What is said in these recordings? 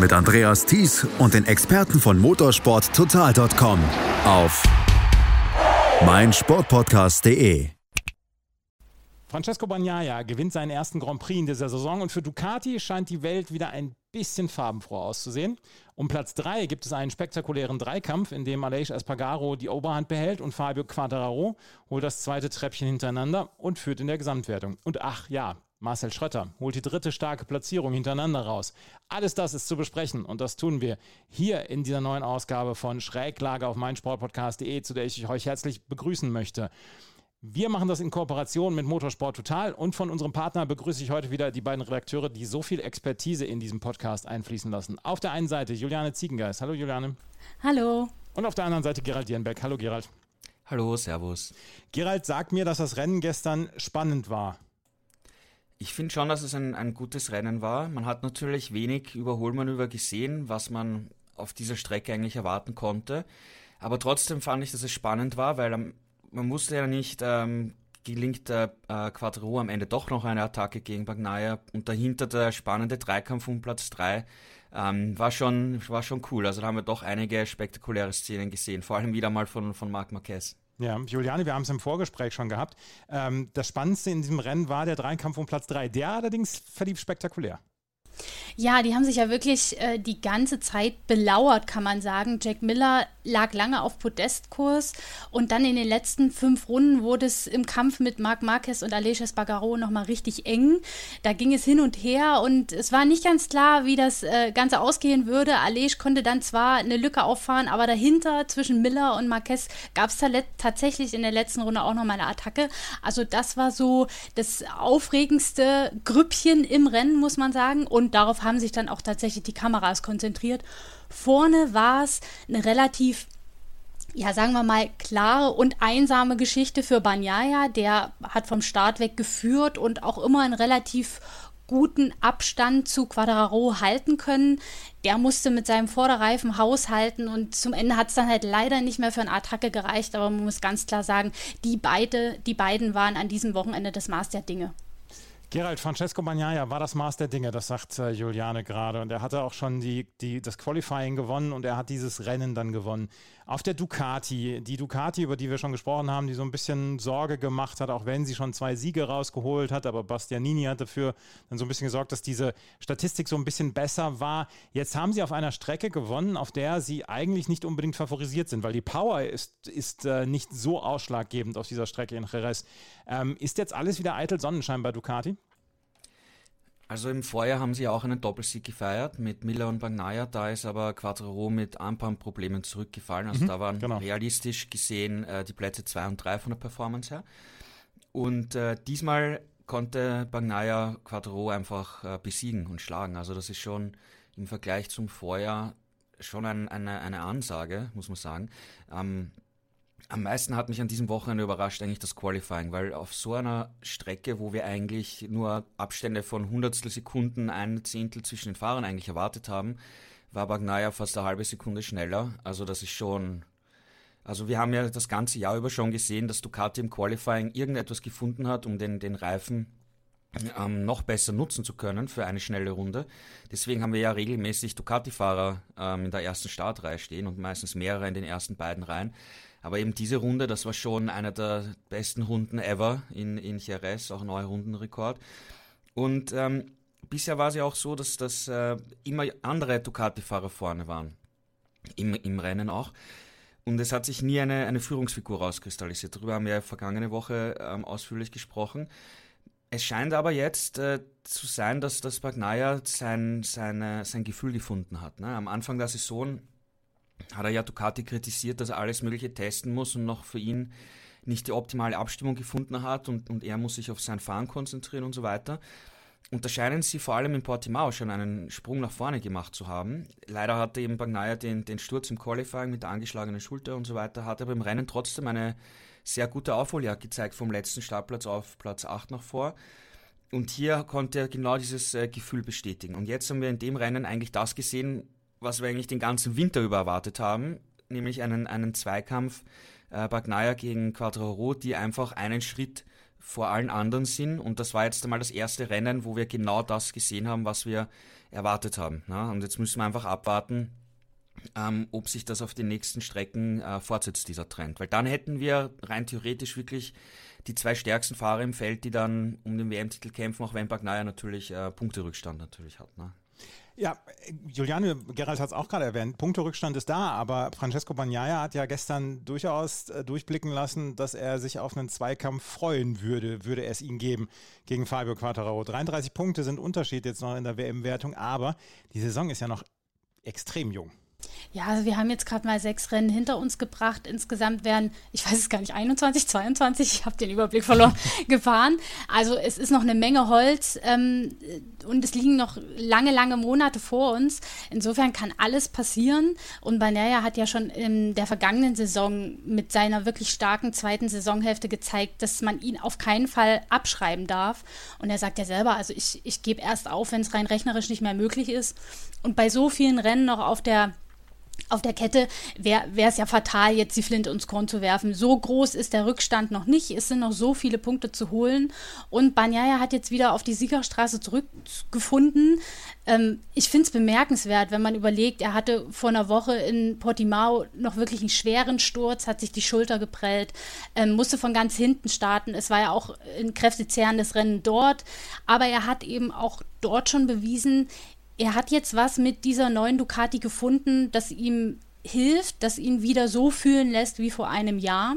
Mit Andreas Thies und den Experten von motorsporttotal.com auf meinsportpodcast.de. Francesco Bagnaia gewinnt seinen ersten Grand Prix in dieser Saison und für Ducati scheint die Welt wieder ein bisschen farbenfroh auszusehen. Um Platz 3 gibt es einen spektakulären Dreikampf, in dem Aleix Espargaro die Oberhand behält und Fabio Quattararo holt das zweite Treppchen hintereinander und führt in der Gesamtwertung. Und ach ja, Marcel Schrötter holt die dritte starke Platzierung hintereinander raus. Alles das ist zu besprechen und das tun wir hier in dieser neuen Ausgabe von Schräglage auf meinsportpodcast.de, zu der ich euch herzlich begrüßen möchte. Wir machen das in Kooperation mit Motorsport Total und von unserem Partner begrüße ich heute wieder die beiden Redakteure, die so viel Expertise in diesem Podcast einfließen lassen. Auf der einen Seite Juliane Ziegengeist. Hallo Juliane. Hallo. Und auf der anderen Seite Gerald Dierenbeck. Hallo Gerald. Hallo, Servus. Gerald sagt mir, dass das Rennen gestern spannend war. Ich finde schon, dass es ein, ein gutes Rennen war. Man hat natürlich wenig Überholmanöver gesehen, was man auf dieser Strecke eigentlich erwarten konnte. Aber trotzdem fand ich, dass es spannend war, weil am, man wusste ja nicht, ähm, gelingt der äh, Quattro am Ende doch noch eine Attacke gegen Bagnaia und dahinter der spannende Dreikampf um Platz 3 ähm, war, schon, war schon cool. Also da haben wir doch einige spektakuläre Szenen gesehen, vor allem wieder mal von, von Marc Marquez. Ja, Juliane, wir haben es im Vorgespräch schon gehabt. Ähm, das Spannendste in diesem Rennen war der Dreikampf um Platz 3. Der allerdings verlief spektakulär. Ja, die haben sich ja wirklich äh, die ganze Zeit belauert, kann man sagen. Jack Miller lag lange auf Podestkurs und dann in den letzten fünf Runden wurde es im Kampf mit Marc Marquez und Aleix Espargaro nochmal richtig eng. Da ging es hin und her und es war nicht ganz klar, wie das äh, Ganze ausgehen würde. Aleix konnte dann zwar eine Lücke auffahren, aber dahinter zwischen Miller und Marquez gab es tatsächlich in der letzten Runde auch nochmal eine Attacke. Also das war so das aufregendste Grüppchen im Rennen, muss man sagen. Und und darauf haben sich dann auch tatsächlich die Kameras konzentriert. Vorne war es eine relativ ja, sagen wir mal, klare und einsame Geschichte für Banyaya. Der hat vom Start weg geführt und auch immer einen relativ guten Abstand zu Quadraro halten können. Der musste mit seinem Vorderreifen haushalten und zum Ende hat es dann halt leider nicht mehr für eine Attacke gereicht, aber man muss ganz klar sagen, die, beide, die beiden waren an diesem Wochenende das Maß der Dinge. Gerald Francesco Bagnaia war das Maß der Dinge, das sagt äh, Juliane gerade. Und er hatte auch schon die, die, das Qualifying gewonnen und er hat dieses Rennen dann gewonnen. Auf der Ducati, die Ducati, über die wir schon gesprochen haben, die so ein bisschen Sorge gemacht hat, auch wenn sie schon zwei Siege rausgeholt hat, aber Bastianini hat dafür dann so ein bisschen gesorgt, dass diese Statistik so ein bisschen besser war. Jetzt haben sie auf einer Strecke gewonnen, auf der sie eigentlich nicht unbedingt favorisiert sind, weil die Power ist, ist äh, nicht so ausschlaggebend auf dieser Strecke in Jerez. Ähm, ist jetzt alles wieder eitel Sonnenschein bei Ducati? Also im Vorjahr haben sie auch einen Doppelsieg gefeiert mit Miller und Bagnaia. Da ist aber Quattro mit ein paar Problemen zurückgefallen. Also mhm, da waren genau. realistisch gesehen äh, die Plätze 2 und 3 von der Performance her. Und äh, diesmal konnte Bagnaia Quattro einfach äh, besiegen und schlagen. Also das ist schon im Vergleich zum Vorjahr schon ein, eine, eine Ansage, muss man sagen. Ähm, am meisten hat mich an diesem Wochenende überrascht eigentlich das Qualifying, weil auf so einer Strecke, wo wir eigentlich nur Abstände von Hundertstel Sekunden, ein Zehntel zwischen den Fahrern eigentlich erwartet haben, war Bagnaia fast eine halbe Sekunde schneller. Also das ist schon... Also wir haben ja das ganze Jahr über schon gesehen, dass Ducati im Qualifying irgendetwas gefunden hat, um den, den Reifen ähm, noch besser nutzen zu können für eine schnelle Runde. Deswegen haben wir ja regelmäßig Ducati-Fahrer ähm, in der ersten Startreihe stehen und meistens mehrere in den ersten beiden Reihen. Aber eben diese Runde, das war schon eine der besten Runden ever in, in Jerez, auch ein neuer Rundenrekord. Und ähm, bisher war es ja auch so, dass, dass äh, immer andere Ducati-Fahrer vorne waren. Im, Im Rennen auch. Und es hat sich nie eine, eine Führungsfigur rauskristallisiert. Darüber haben wir vergangene Woche ähm, ausführlich gesprochen. Es scheint aber jetzt äh, zu sein, dass das Bagnaia sein, seine, sein Gefühl gefunden hat. Ne? Am Anfang der Saison hat er ja Ducati kritisiert, dass er alles Mögliche testen muss und noch für ihn nicht die optimale Abstimmung gefunden hat und, und er muss sich auf sein Fahren konzentrieren und so weiter. Und da scheinen sie vor allem in Portimao schon einen Sprung nach vorne gemacht zu haben. Leider hatte eben Bagnaia den, den Sturz im Qualifying mit der angeschlagenen Schulter und so weiter, hat aber im Rennen trotzdem eine sehr gute Aufholjagd gezeigt, vom letzten Startplatz auf Platz 8 noch vor. Und hier konnte er genau dieses äh, Gefühl bestätigen. Und jetzt haben wir in dem Rennen eigentlich das gesehen, was wir eigentlich den ganzen Winter über erwartet haben, nämlich einen, einen Zweikampf äh, Bagnaia gegen Quadraro, die einfach einen Schritt vor allen anderen sind. Und das war jetzt einmal das erste Rennen, wo wir genau das gesehen haben, was wir erwartet haben. Ne? Und jetzt müssen wir einfach abwarten, ähm, ob sich das auf den nächsten Strecken äh, fortsetzt, dieser Trend. Weil dann hätten wir rein theoretisch wirklich die zwei stärksten Fahrer im Feld, die dann um den WM-Titel kämpfen, auch wenn Bagnaia natürlich äh, Punkterückstand natürlich hat. Ne? Ja, Juliane, Gerald hat es auch gerade erwähnt, Punkterückstand ist da, aber Francesco Bagnaia hat ja gestern durchaus äh, durchblicken lassen, dass er sich auf einen Zweikampf freuen würde, würde es ihn geben gegen Fabio Quattararo. 33 Punkte sind Unterschied jetzt noch in der WM-Wertung, aber die Saison ist ja noch extrem jung. Ja, also wir haben jetzt gerade mal sechs Rennen hinter uns gebracht. Insgesamt werden, ich weiß es gar nicht, 21, 22, ich habe den Überblick verloren, gefahren. Also es ist noch eine Menge Holz ähm, und es liegen noch lange, lange Monate vor uns. Insofern kann alles passieren. Und Banaya hat ja schon in der vergangenen Saison mit seiner wirklich starken zweiten Saisonhälfte gezeigt, dass man ihn auf keinen Fall abschreiben darf. Und er sagt ja selber, also ich, ich gebe erst auf, wenn es rein rechnerisch nicht mehr möglich ist. Und bei so vielen Rennen noch auf der auf der Kette wäre es ja fatal, jetzt die Flinte ins Korn zu werfen. So groß ist der Rückstand noch nicht. Es sind noch so viele Punkte zu holen. Und Banyaya hat jetzt wieder auf die Siegerstraße zurückgefunden. Ähm, ich finde es bemerkenswert, wenn man überlegt, er hatte vor einer Woche in Portimao noch wirklich einen schweren Sturz, hat sich die Schulter geprellt, ähm, musste von ganz hinten starten. Es war ja auch ein kräftezehrendes Rennen dort. Aber er hat eben auch dort schon bewiesen, er hat jetzt was mit dieser neuen Ducati gefunden, das ihm hilft, das ihn wieder so fühlen lässt wie vor einem Jahr.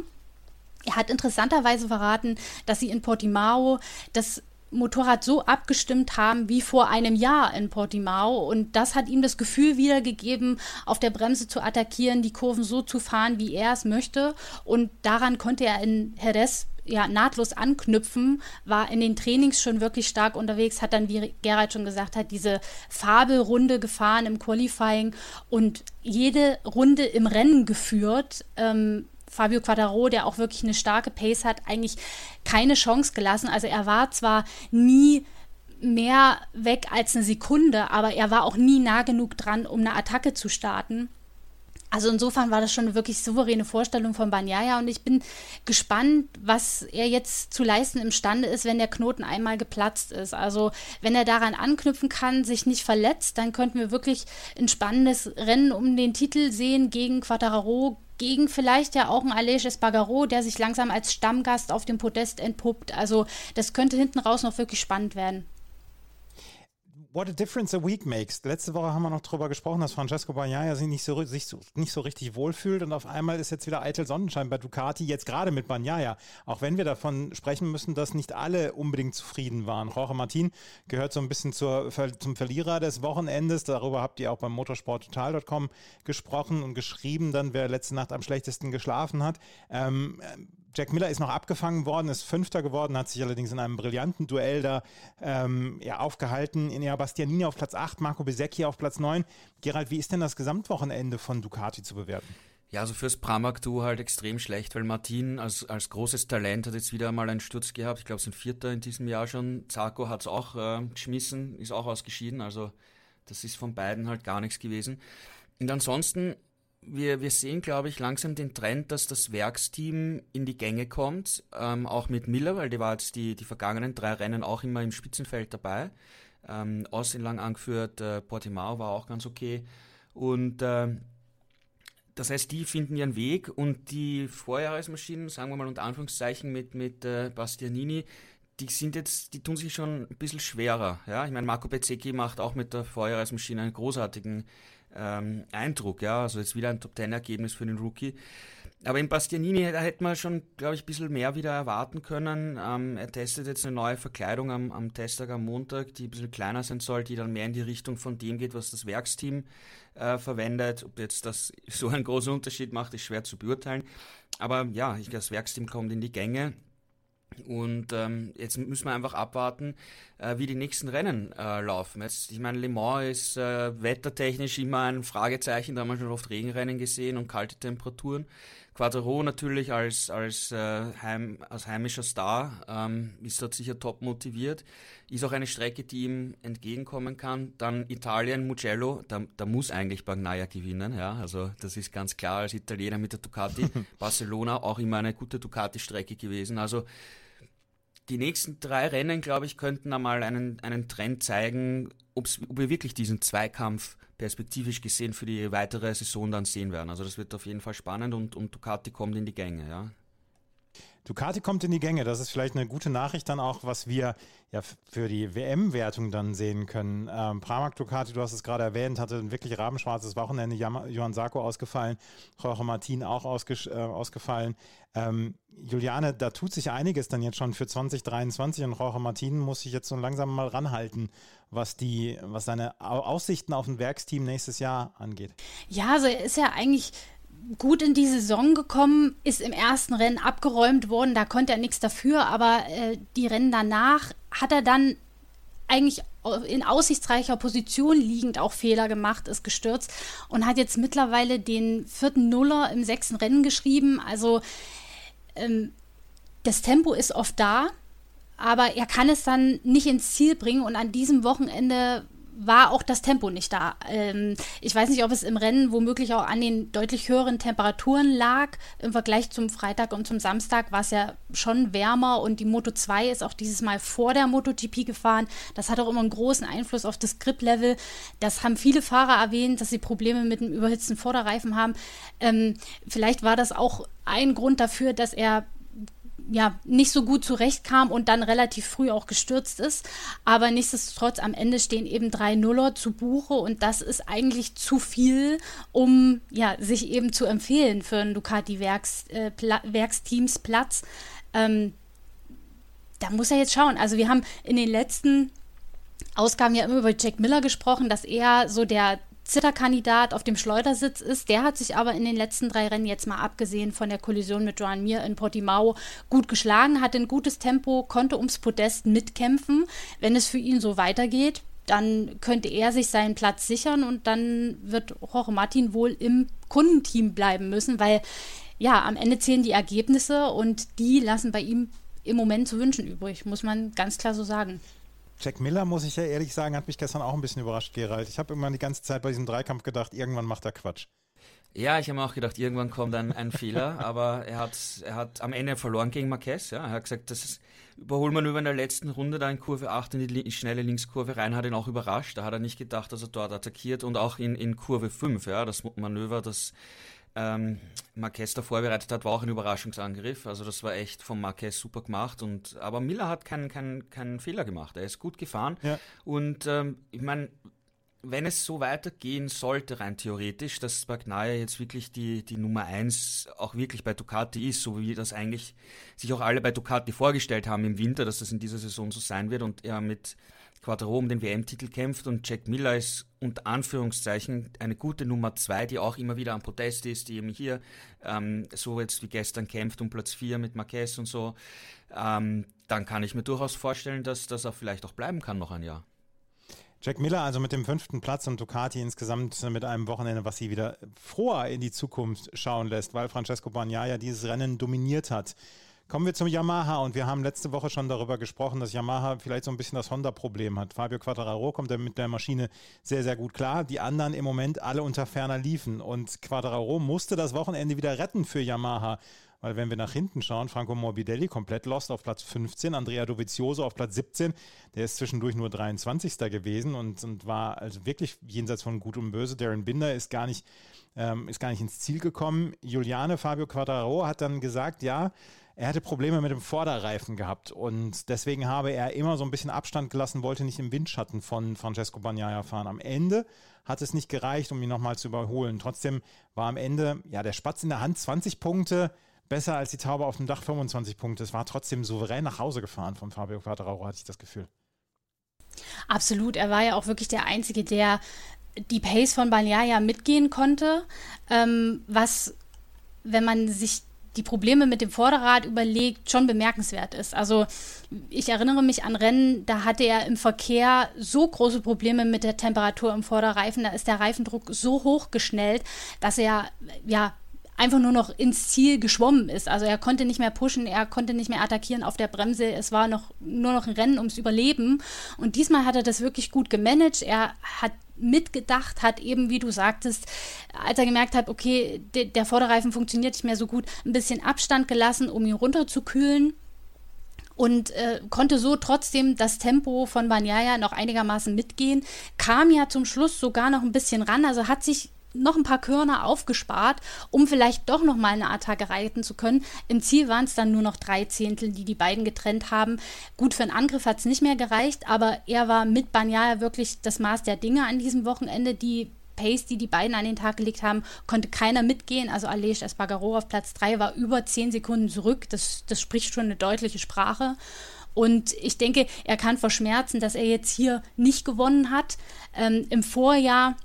Er hat interessanterweise verraten, dass sie in Portimao das Motorrad so abgestimmt haben wie vor einem Jahr in Portimao. Und das hat ihm das Gefühl wiedergegeben, auf der Bremse zu attackieren, die Kurven so zu fahren, wie er es möchte. Und daran konnte er in Jerez ja, nahtlos anknüpfen, war in den Trainings schon wirklich stark unterwegs, hat dann, wie Gerald schon gesagt hat, diese Fabelrunde gefahren im Qualifying und jede Runde im Rennen geführt. Ähm, Fabio Quattaro, der auch wirklich eine starke Pace hat, eigentlich keine Chance gelassen. Also er war zwar nie mehr weg als eine Sekunde, aber er war auch nie nah genug dran, um eine Attacke zu starten. Also insofern war das schon eine wirklich souveräne Vorstellung von Banyaya und ich bin gespannt, was er jetzt zu leisten imstande ist, wenn der Knoten einmal geplatzt ist. Also wenn er daran anknüpfen kann, sich nicht verletzt, dann könnten wir wirklich ein spannendes Rennen um den Titel sehen gegen Quattararo, gegen vielleicht ja auch ein Aleix Espargaro, der sich langsam als Stammgast auf dem Podest entpuppt. Also das könnte hinten raus noch wirklich spannend werden what a difference a week makes. Letzte Woche haben wir noch darüber gesprochen, dass Francesco Bagnaia sich nicht so, sich so, nicht so richtig wohlfühlt und auf einmal ist jetzt wieder eitel Sonnenschein bei Ducati, jetzt gerade mit Bagnaia. Auch wenn wir davon sprechen müssen, dass nicht alle unbedingt zufrieden waren. Jorge Martin gehört so ein bisschen zur, zum Verlierer des Wochenendes. Darüber habt ihr auch beim motorsporttotal.com gesprochen und geschrieben, dann wer letzte Nacht am schlechtesten geschlafen hat. Ähm, Jack Miller ist noch abgefangen worden, ist Fünfter geworden, hat sich allerdings in einem brillanten Duell da ähm, ja, aufgehalten. Inea Bastianini auf Platz 8, Marco Besecchi auf Platz 9. Gerald, wie ist denn das Gesamtwochenende von Ducati zu bewerten? Ja, also fürs Pramac-Duo halt extrem schlecht, weil Martin als, als großes Talent hat jetzt wieder einmal einen Sturz gehabt. Ich glaube, es sind Vierter in diesem Jahr schon. Zarko hat es auch äh, geschmissen, ist auch ausgeschieden. Also das ist von beiden halt gar nichts gewesen. Und ansonsten wir, wir sehen, glaube ich, langsam den Trend, dass das Werksteam in die Gänge kommt, ähm, auch mit Miller, weil die war jetzt die, die vergangenen drei Rennen auch immer im Spitzenfeld dabei. Ähm, Austin lang angeführt, äh, Portimao war auch ganz okay. Und äh, das heißt, die finden ihren Weg und die Vorjahresmaschinen, sagen wir mal unter Anführungszeichen mit, mit äh, Bastianini, die sind jetzt, die tun sich schon ein bisschen schwerer. Ja? Ich meine, Marco Bezzecchi macht auch mit der Vorjahresmaschine einen großartigen ähm, Eindruck. Ja, also jetzt wieder ein Top-10-Ergebnis für den Rookie. Aber in Bastianini, da hätte man schon, glaube ich, ein bisschen mehr wieder erwarten können. Ähm, er testet jetzt eine neue Verkleidung am, am Testtag am Montag, die ein bisschen kleiner sein soll, die dann mehr in die Richtung von dem geht, was das Werksteam äh, verwendet. Ob jetzt das so einen großen Unterschied macht, ist schwer zu beurteilen. Aber ja, ich, das Werksteam kommt in die Gänge. Und ähm, jetzt müssen wir einfach abwarten, äh, wie die nächsten Rennen äh, laufen. Jetzt, ich meine, Le Mans ist äh, wettertechnisch immer ein Fragezeichen, da haben wir schon oft Regenrennen gesehen und kalte Temperaturen. Quadro natürlich als, als, äh, heim, als heimischer Star ähm, ist dort sicher top motiviert. Ist auch eine Strecke, die ihm entgegenkommen kann. Dann Italien, Mugello, da, da muss eigentlich Bagnaia gewinnen. Ja? Also das ist ganz klar als Italiener mit der Ducati. Barcelona auch immer eine gute Ducati-Strecke gewesen. Also die nächsten drei Rennen, glaube ich, könnten einmal einen, einen Trend zeigen, ob wir wirklich diesen Zweikampf perspektivisch gesehen für die weitere Saison dann sehen werden. Also das wird auf jeden Fall spannend und, und Ducati kommt in die Gänge, ja. Ducati kommt in die Gänge. Das ist vielleicht eine gute Nachricht dann auch, was wir ja für die WM-Wertung dann sehen können. Ähm, Pramac Ducati, du hast es gerade erwähnt, hatte ein wirklich rabenschwarzes Wochenende. Johann Sarko ausgefallen, Jorge Martin auch ausge äh, ausgefallen. Ähm, Juliane, da tut sich einiges dann jetzt schon für 2023 und Jorge Martin muss sich jetzt so langsam mal ranhalten, was die, was seine Aussichten auf ein Werksteam nächstes Jahr angeht. Ja, also er ist ja eigentlich gut in die Saison gekommen, ist im ersten Rennen abgeräumt worden, da konnte er nichts dafür, aber äh, die Rennen danach hat er dann eigentlich in aussichtsreicher Position liegend auch Fehler gemacht, ist gestürzt und hat jetzt mittlerweile den vierten Nuller im sechsten Rennen geschrieben. Also ähm, das Tempo ist oft da, aber er kann es dann nicht ins Ziel bringen und an diesem Wochenende war auch das Tempo nicht da. Ähm, ich weiß nicht, ob es im Rennen womöglich auch an den deutlich höheren Temperaturen lag. Im Vergleich zum Freitag und zum Samstag war es ja schon wärmer und die Moto 2 ist auch dieses Mal vor der MotoGP gefahren. Das hat auch immer einen großen Einfluss auf das Grip-Level. Das haben viele Fahrer erwähnt, dass sie Probleme mit dem überhitzten Vorderreifen haben. Ähm, vielleicht war das auch ein Grund dafür, dass er ja, nicht so gut zurechtkam und dann relativ früh auch gestürzt ist. Aber nichtsdestotrotz, am Ende stehen eben drei Nuller zu Buche und das ist eigentlich zu viel, um ja, sich eben zu empfehlen für einen Ducati-Werksteamsplatz. Äh, ähm, da muss er jetzt schauen. Also wir haben in den letzten Ausgaben ja immer über Jack Miller gesprochen, dass er so der Zitterkandidat auf dem Schleudersitz ist. Der hat sich aber in den letzten drei Rennen jetzt mal abgesehen von der Kollision mit Joan Mir in Portimao gut geschlagen, hatte ein gutes Tempo, konnte ums Podest mitkämpfen. Wenn es für ihn so weitergeht, dann könnte er sich seinen Platz sichern und dann wird Jorge Martin wohl im Kundenteam bleiben müssen, weil ja, am Ende zählen die Ergebnisse und die lassen bei ihm im Moment zu wünschen übrig, muss man ganz klar so sagen. Jack Miller, muss ich ja ehrlich sagen, hat mich gestern auch ein bisschen überrascht, Gerald. Ich habe immer die ganze Zeit bei diesem Dreikampf gedacht, irgendwann macht er Quatsch. Ja, ich habe auch gedacht, irgendwann kommt ein, ein Fehler, aber er hat, er hat am Ende verloren gegen Marquez. Ja. Er hat gesagt, das ist, überholt man über in der letzten Runde da in Kurve 8 in die schnelle Linkskurve rein, hat ihn auch überrascht. Da hat er nicht gedacht, dass er dort attackiert und auch in, in Kurve 5, ja, das Manöver, das ähm, Marquez da vorbereitet hat, war auch ein Überraschungsangriff. Also das war echt von Marquez super gemacht. Und, aber Miller hat keinen kein, kein Fehler gemacht. Er ist gut gefahren. Ja. Und ähm, ich meine, wenn es so weitergehen sollte, rein theoretisch, dass Bagnaia jetzt wirklich die, die Nummer 1 auch wirklich bei Ducati ist, so wie das eigentlich sich auch alle bei Ducati vorgestellt haben im Winter, dass das in dieser Saison so sein wird und er mit Quattro um den WM-Titel kämpft und Jack Miller ist unter Anführungszeichen eine gute Nummer zwei, die auch immer wieder am Protest ist, die eben hier ähm, so jetzt wie gestern kämpft um Platz vier mit Marquez und so, ähm, dann kann ich mir durchaus vorstellen, dass das auch vielleicht auch bleiben kann noch ein Jahr. Jack Miller also mit dem fünften Platz und Ducati insgesamt mit einem Wochenende, was sie wieder froher in die Zukunft schauen lässt, weil Francesco Bagnaia dieses Rennen dominiert hat. Kommen wir zum Yamaha und wir haben letzte Woche schon darüber gesprochen, dass Yamaha vielleicht so ein bisschen das Honda-Problem hat. Fabio Quattararo kommt mit der Maschine sehr, sehr gut klar. Die anderen im Moment alle unter ferner liefen und Quattararo musste das Wochenende wieder retten für Yamaha. Weil wenn wir nach hinten schauen, Franco Morbidelli komplett lost auf Platz 15, Andrea Dovizioso auf Platz 17, der ist zwischendurch nur 23. gewesen und, und war also wirklich jenseits von Gut und Böse. Darren Binder ist gar nicht, ähm, ist gar nicht ins Ziel gekommen. Juliane Fabio Quattararo hat dann gesagt, ja, er hatte Probleme mit dem Vorderreifen gehabt und deswegen habe er immer so ein bisschen Abstand gelassen, wollte nicht im Windschatten von Francesco Bagnaia fahren. Am Ende hat es nicht gereicht, um ihn nochmal zu überholen. Trotzdem war am Ende, ja, der Spatz in der Hand 20 Punkte, besser als die Taube auf dem Dach 25 Punkte. Es war trotzdem souverän nach Hause gefahren von Fabio Quattararo, hatte ich das Gefühl. Absolut, er war ja auch wirklich der Einzige, der die Pace von Bagnaia mitgehen konnte, ähm, was, wenn man sich die Probleme mit dem Vorderrad überlegt, schon bemerkenswert ist. Also ich erinnere mich an Rennen, da hatte er im Verkehr so große Probleme mit der Temperatur im Vorderreifen, da ist der Reifendruck so hoch geschnellt, dass er ja einfach nur noch ins Ziel geschwommen ist. Also er konnte nicht mehr pushen, er konnte nicht mehr attackieren auf der Bremse. Es war noch nur noch ein Rennen ums Überleben. Und diesmal hat er das wirklich gut gemanagt. Er hat mitgedacht, hat eben, wie du sagtest, als er gemerkt hat, okay, de der Vorderreifen funktioniert nicht mehr so gut, ein bisschen Abstand gelassen, um ihn runterzukühlen und äh, konnte so trotzdem das Tempo von Banyaya noch einigermaßen mitgehen, kam ja zum Schluss sogar noch ein bisschen ran, also hat sich noch ein paar Körner aufgespart, um vielleicht doch noch mal eine Attacke reiten zu können. Im Ziel waren es dann nur noch drei Zehntel, die die beiden getrennt haben. Gut, für einen Angriff hat es nicht mehr gereicht, aber er war mit Banyaya wirklich das Maß der Dinge an diesem Wochenende. Die Pace, die die beiden an den Tag gelegt haben, konnte keiner mitgehen. Also Alej Espargaro auf Platz 3 war über 10 Sekunden zurück. Das, das spricht schon eine deutliche Sprache. Und ich denke, er kann verschmerzen, dass er jetzt hier nicht gewonnen hat. Ähm, Im Vorjahr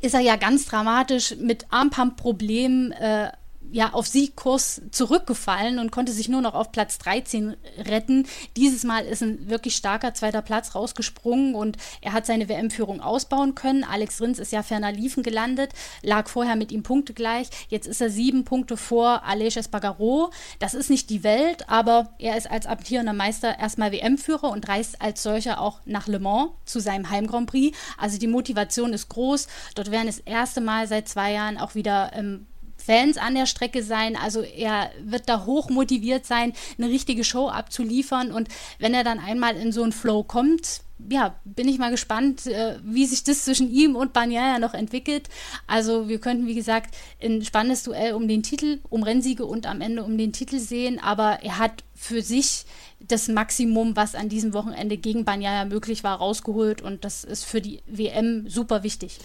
ist er ja ganz dramatisch mit Armpump-Problemen äh, ja auf Siegkurs zurückgefallen und konnte sich nur noch auf Platz 13 retten. Dieses Mal ist ein wirklich starker zweiter Platz rausgesprungen und er hat seine WM-Führung ausbauen können. Alex Rins ist ja ferner Liefen gelandet, lag vorher mit ihm Punkte gleich. Jetzt ist er sieben Punkte vor Aleix Espargaro. Das ist nicht die Welt, aber er ist als amtierender Meister erstmal WM-Führer und reist als solcher auch nach Le Mans zu seinem Heim Grand Prix. Also die Motivation ist groß. Dort werden das erste Mal seit zwei Jahren auch wieder ähm, Fans an der Strecke sein. Also er wird da hoch motiviert sein, eine richtige Show abzuliefern. Und wenn er dann einmal in so einen Flow kommt, ja, bin ich mal gespannt, äh, wie sich das zwischen ihm und Banyaya noch entwickelt. Also wir könnten, wie gesagt, ein spannendes Duell um den Titel, um Rennsiege und am Ende um den Titel sehen. Aber er hat für sich das Maximum, was an diesem Wochenende gegen Banyaya möglich war, rausgeholt. Und das ist für die WM super wichtig.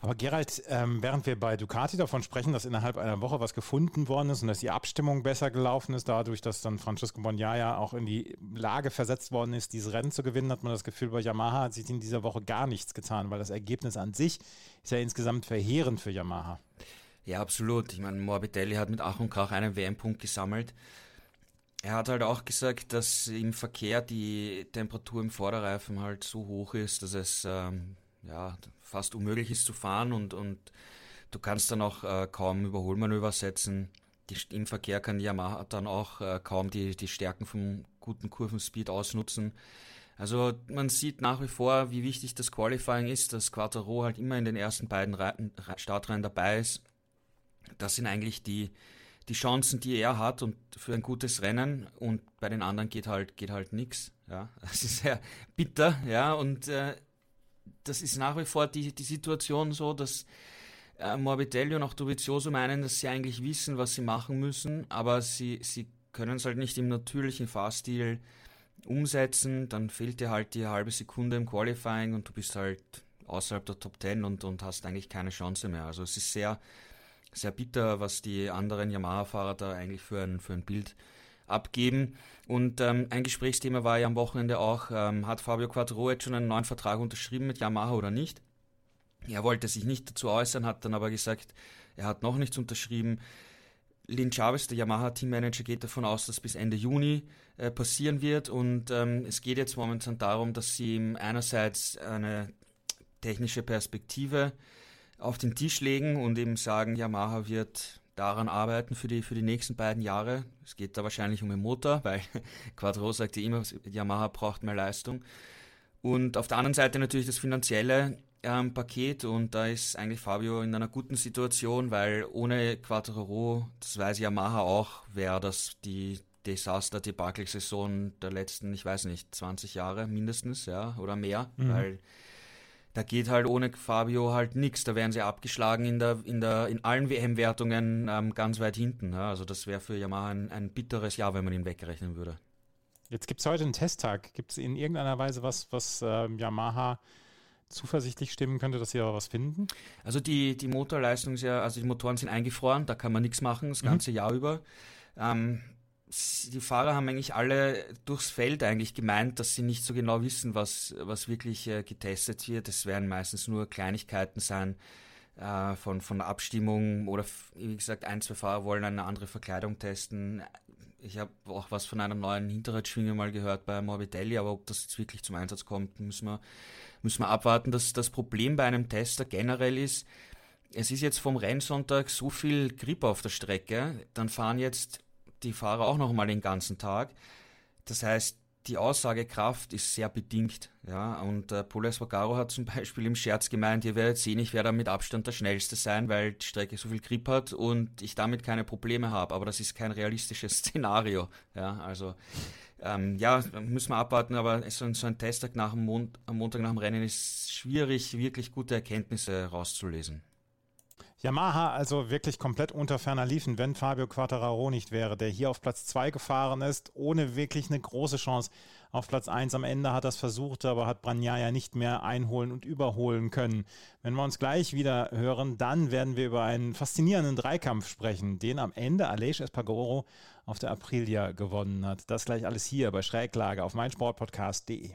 Aber Gerald, ähm, während wir bei Ducati davon sprechen, dass innerhalb einer Woche was gefunden worden ist und dass die Abstimmung besser gelaufen ist, dadurch, dass dann Francesco Bagnaia auch in die Lage versetzt worden ist, dieses Rennen zu gewinnen, hat man das Gefühl, bei Yamaha hat sich in dieser Woche gar nichts getan, weil das Ergebnis an sich ist ja insgesamt verheerend für Yamaha. Ja, absolut. Ich meine, Morbidelli hat mit Ach und Krach einen WM-Punkt gesammelt. Er hat halt auch gesagt, dass im Verkehr die Temperatur im Vorderreifen halt so hoch ist, dass es ähm, ja, fast unmöglich ist zu fahren und, und du kannst dann auch äh, kaum Überholmanöver setzen. Die, Im Verkehr kann Yamaha dann auch äh, kaum die, die Stärken vom guten Kurvenspeed ausnutzen. Also man sieht nach wie vor, wie wichtig das Qualifying ist, dass Quattro halt immer in den ersten beiden Reiten, Startreihen dabei ist. Das sind eigentlich die, die Chancen, die er hat und für ein gutes Rennen und bei den anderen geht halt geht halt nichts. Ja, das ist sehr bitter. Ja, und äh, das ist nach wie vor die, die Situation so, dass äh, Morbidelli und auch Dovizioso meinen, dass sie eigentlich wissen, was sie machen müssen, aber sie, sie können es halt nicht im natürlichen Fahrstil umsetzen. Dann fehlt dir halt die halbe Sekunde im Qualifying und du bist halt außerhalb der Top 10 und, und hast eigentlich keine Chance mehr. Also es ist sehr, sehr bitter, was die anderen Yamaha-Fahrer da eigentlich für ein, für ein Bild abgeben. Und ähm, ein Gesprächsthema war ja am Wochenende auch, ähm, hat Fabio Quattro jetzt schon einen neuen Vertrag unterschrieben mit Yamaha oder nicht? Er wollte sich nicht dazu äußern, hat dann aber gesagt, er hat noch nichts unterschrieben. Lin Chavez, der Yamaha-Teammanager, geht davon aus, dass bis Ende Juni äh, passieren wird. Und ähm, es geht jetzt momentan darum, dass sie ihm einerseits eine technische Perspektive auf den Tisch legen und eben sagen, Yamaha wird daran arbeiten für die, für die nächsten beiden Jahre. Es geht da wahrscheinlich um den Motor, weil Quattro sagte immer, Yamaha braucht mehr Leistung. Und auf der anderen Seite natürlich das finanzielle ähm, Paket und da ist eigentlich Fabio in einer guten Situation, weil ohne Quattro, das weiß Yamaha auch, wäre das die Desaster-Debakel-Saison der letzten, ich weiß nicht, 20 Jahre mindestens, ja, oder mehr, mhm. weil da geht halt ohne Fabio halt nichts. Da wären sie abgeschlagen in, der, in, der, in allen WM-Wertungen ähm, ganz weit hinten. Ja. Also das wäre für Yamaha ein, ein bitteres Jahr, wenn man ihn wegrechnen würde. Jetzt gibt es heute einen Testtag. Gibt es in irgendeiner Weise was, was äh, Yamaha zuversichtlich stimmen könnte, dass sie aber was finden? Also die, die Motorleistung ist ja, also die Motoren sind eingefroren, da kann man nichts machen, das mhm. ganze mhm. Jahr über. Ähm, die Fahrer haben eigentlich alle durchs Feld eigentlich gemeint, dass sie nicht so genau wissen, was, was wirklich äh, getestet wird. Es werden meistens nur Kleinigkeiten sein äh, von, von Abstimmung oder wie gesagt, ein, zwei Fahrer wollen eine andere Verkleidung testen. Ich habe auch was von einer neuen Hinterradschwinge mal gehört bei Morbidelli, aber ob das jetzt wirklich zum Einsatz kommt, müssen wir, müssen wir abwarten. Das, das Problem bei einem Tester generell ist, es ist jetzt vom Rennsonntag so viel Grip auf der Strecke, dann fahren jetzt die Fahrer auch noch mal den ganzen Tag. Das heißt, die Aussagekraft ist sehr bedingt. Ja? Und äh, Polo Espargaro hat zum Beispiel im Scherz gemeint, ihr werdet sehen, ich werde mit Abstand der Schnellste sein, weil die Strecke so viel Grip hat und ich damit keine Probleme habe. Aber das ist kein realistisches Szenario. Ja? Also ähm, ja, müssen wir abwarten, aber so ein, so ein Testtag nach dem Mon am Montag nach dem Rennen ist schwierig, wirklich gute Erkenntnisse rauszulesen. Yamaha also wirklich komplett unter ferner liefen, wenn Fabio Quattararo nicht wäre, der hier auf Platz 2 gefahren ist, ohne wirklich eine große Chance auf Platz 1. Am Ende hat er es versucht, aber hat Branyaya nicht mehr einholen und überholen können. Wenn wir uns gleich wieder hören, dann werden wir über einen faszinierenden Dreikampf sprechen, den am Ende Aleix Espargaro auf der Aprilia gewonnen hat. Das gleich alles hier bei Schräglage auf meinsportpodcast.de.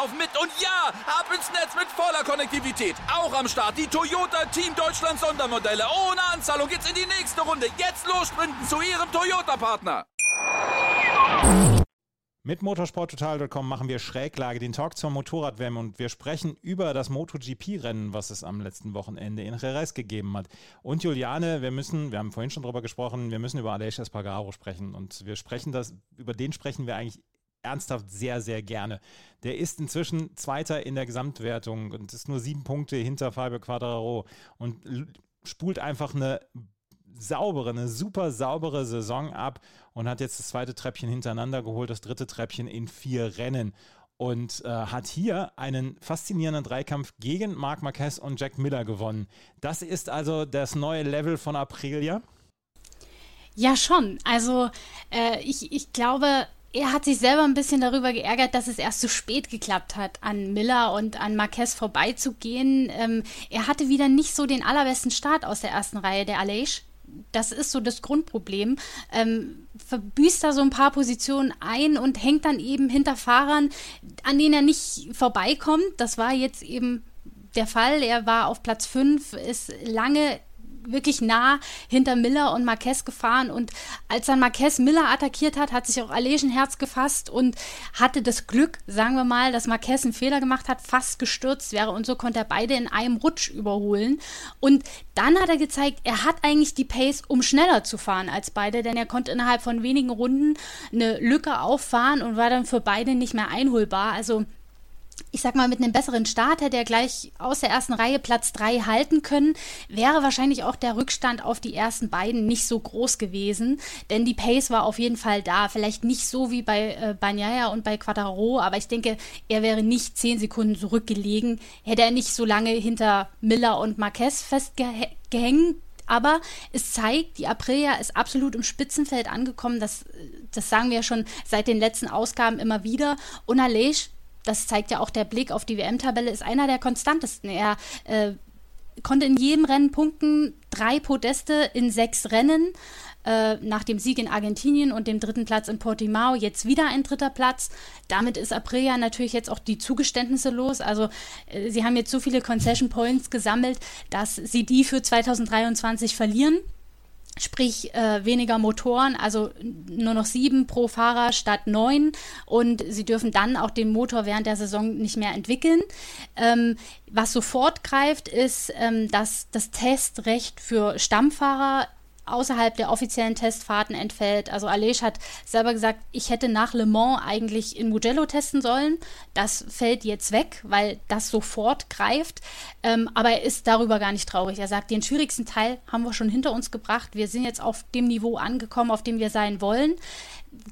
laufen mit und ja, ab ins Netz mit voller Konnektivität. Auch am Start die Toyota Team Deutschland Sondermodelle. Ohne Anzahlung geht's in die nächste Runde. Jetzt los sprinten zu Ihrem Toyota-Partner. Mit motorsporttotal.com machen wir Schräglage, den Talk zur Motorradwärme und wir sprechen über das MotoGP-Rennen, was es am letzten Wochenende in Jerez gegeben hat. Und Juliane, wir müssen, wir haben vorhin schon drüber gesprochen, wir müssen über Aleix Espargaro sprechen und wir sprechen das, über den sprechen wir eigentlich ernsthaft sehr, sehr gerne. Der ist inzwischen Zweiter in der Gesamtwertung und ist nur sieben Punkte hinter Fabio Quadraro und spult einfach eine saubere, eine super saubere Saison ab und hat jetzt das zweite Treppchen hintereinander geholt, das dritte Treppchen in vier Rennen und äh, hat hier einen faszinierenden Dreikampf gegen Marc Marquez und Jack Miller gewonnen. Das ist also das neue Level von Aprilia. Ja, schon. Also äh, ich, ich glaube, er hat sich selber ein bisschen darüber geärgert, dass es erst zu spät geklappt hat, an Miller und an Marquez vorbeizugehen. Ähm, er hatte wieder nicht so den allerbesten Start aus der ersten Reihe, der Aleix. Das ist so das Grundproblem. Ähm, verbüßt da so ein paar Positionen ein und hängt dann eben hinter Fahrern, an denen er nicht vorbeikommt. Das war jetzt eben der Fall. Er war auf Platz 5, ist lange wirklich nah hinter Miller und Marquez gefahren. Und als dann Marquez Miller attackiert hat, hat sich auch Aleix ein Herz gefasst und hatte das Glück, sagen wir mal, dass Marquez einen Fehler gemacht hat, fast gestürzt wäre. Und so konnte er beide in einem Rutsch überholen. Und dann hat er gezeigt, er hat eigentlich die Pace, um schneller zu fahren als beide, denn er konnte innerhalb von wenigen Runden eine Lücke auffahren und war dann für beide nicht mehr einholbar. Also ich sag mal, mit einem besseren Start hätte er gleich aus der ersten Reihe Platz 3 halten können, wäre wahrscheinlich auch der Rückstand auf die ersten beiden nicht so groß gewesen, denn die Pace war auf jeden Fall da. Vielleicht nicht so wie bei äh, Banyaya und bei Quattaro, aber ich denke, er wäre nicht 10 Sekunden zurückgelegen, hätte er nicht so lange hinter Miller und Marquez festgehängt. Aber es zeigt, die Aprilia ist absolut im Spitzenfeld angekommen. Das, das sagen wir ja schon seit den letzten Ausgaben immer wieder. Und Aleix das zeigt ja auch der Blick auf die WM-Tabelle, ist einer der konstantesten. Er äh, konnte in jedem Rennen punkten, drei Podeste in sechs Rennen. Äh, nach dem Sieg in Argentinien und dem dritten Platz in Portimao jetzt wieder ein dritter Platz. Damit ist Aprilia natürlich jetzt auch die Zugeständnisse los. Also äh, sie haben jetzt so viele Concession Points gesammelt, dass sie die für 2023 verlieren. Sprich äh, weniger Motoren, also nur noch sieben pro Fahrer statt neun und sie dürfen dann auch den Motor während der Saison nicht mehr entwickeln. Ähm, was sofort greift, ist, ähm, dass das Testrecht für Stammfahrer außerhalb der offiziellen Testfahrten entfällt. Also Alej hat selber gesagt, ich hätte nach Le Mans eigentlich in Mugello testen sollen. Das fällt jetzt weg, weil das sofort greift. Ähm, aber er ist darüber gar nicht traurig. Er sagt, den schwierigsten Teil haben wir schon hinter uns gebracht. Wir sind jetzt auf dem Niveau angekommen, auf dem wir sein wollen.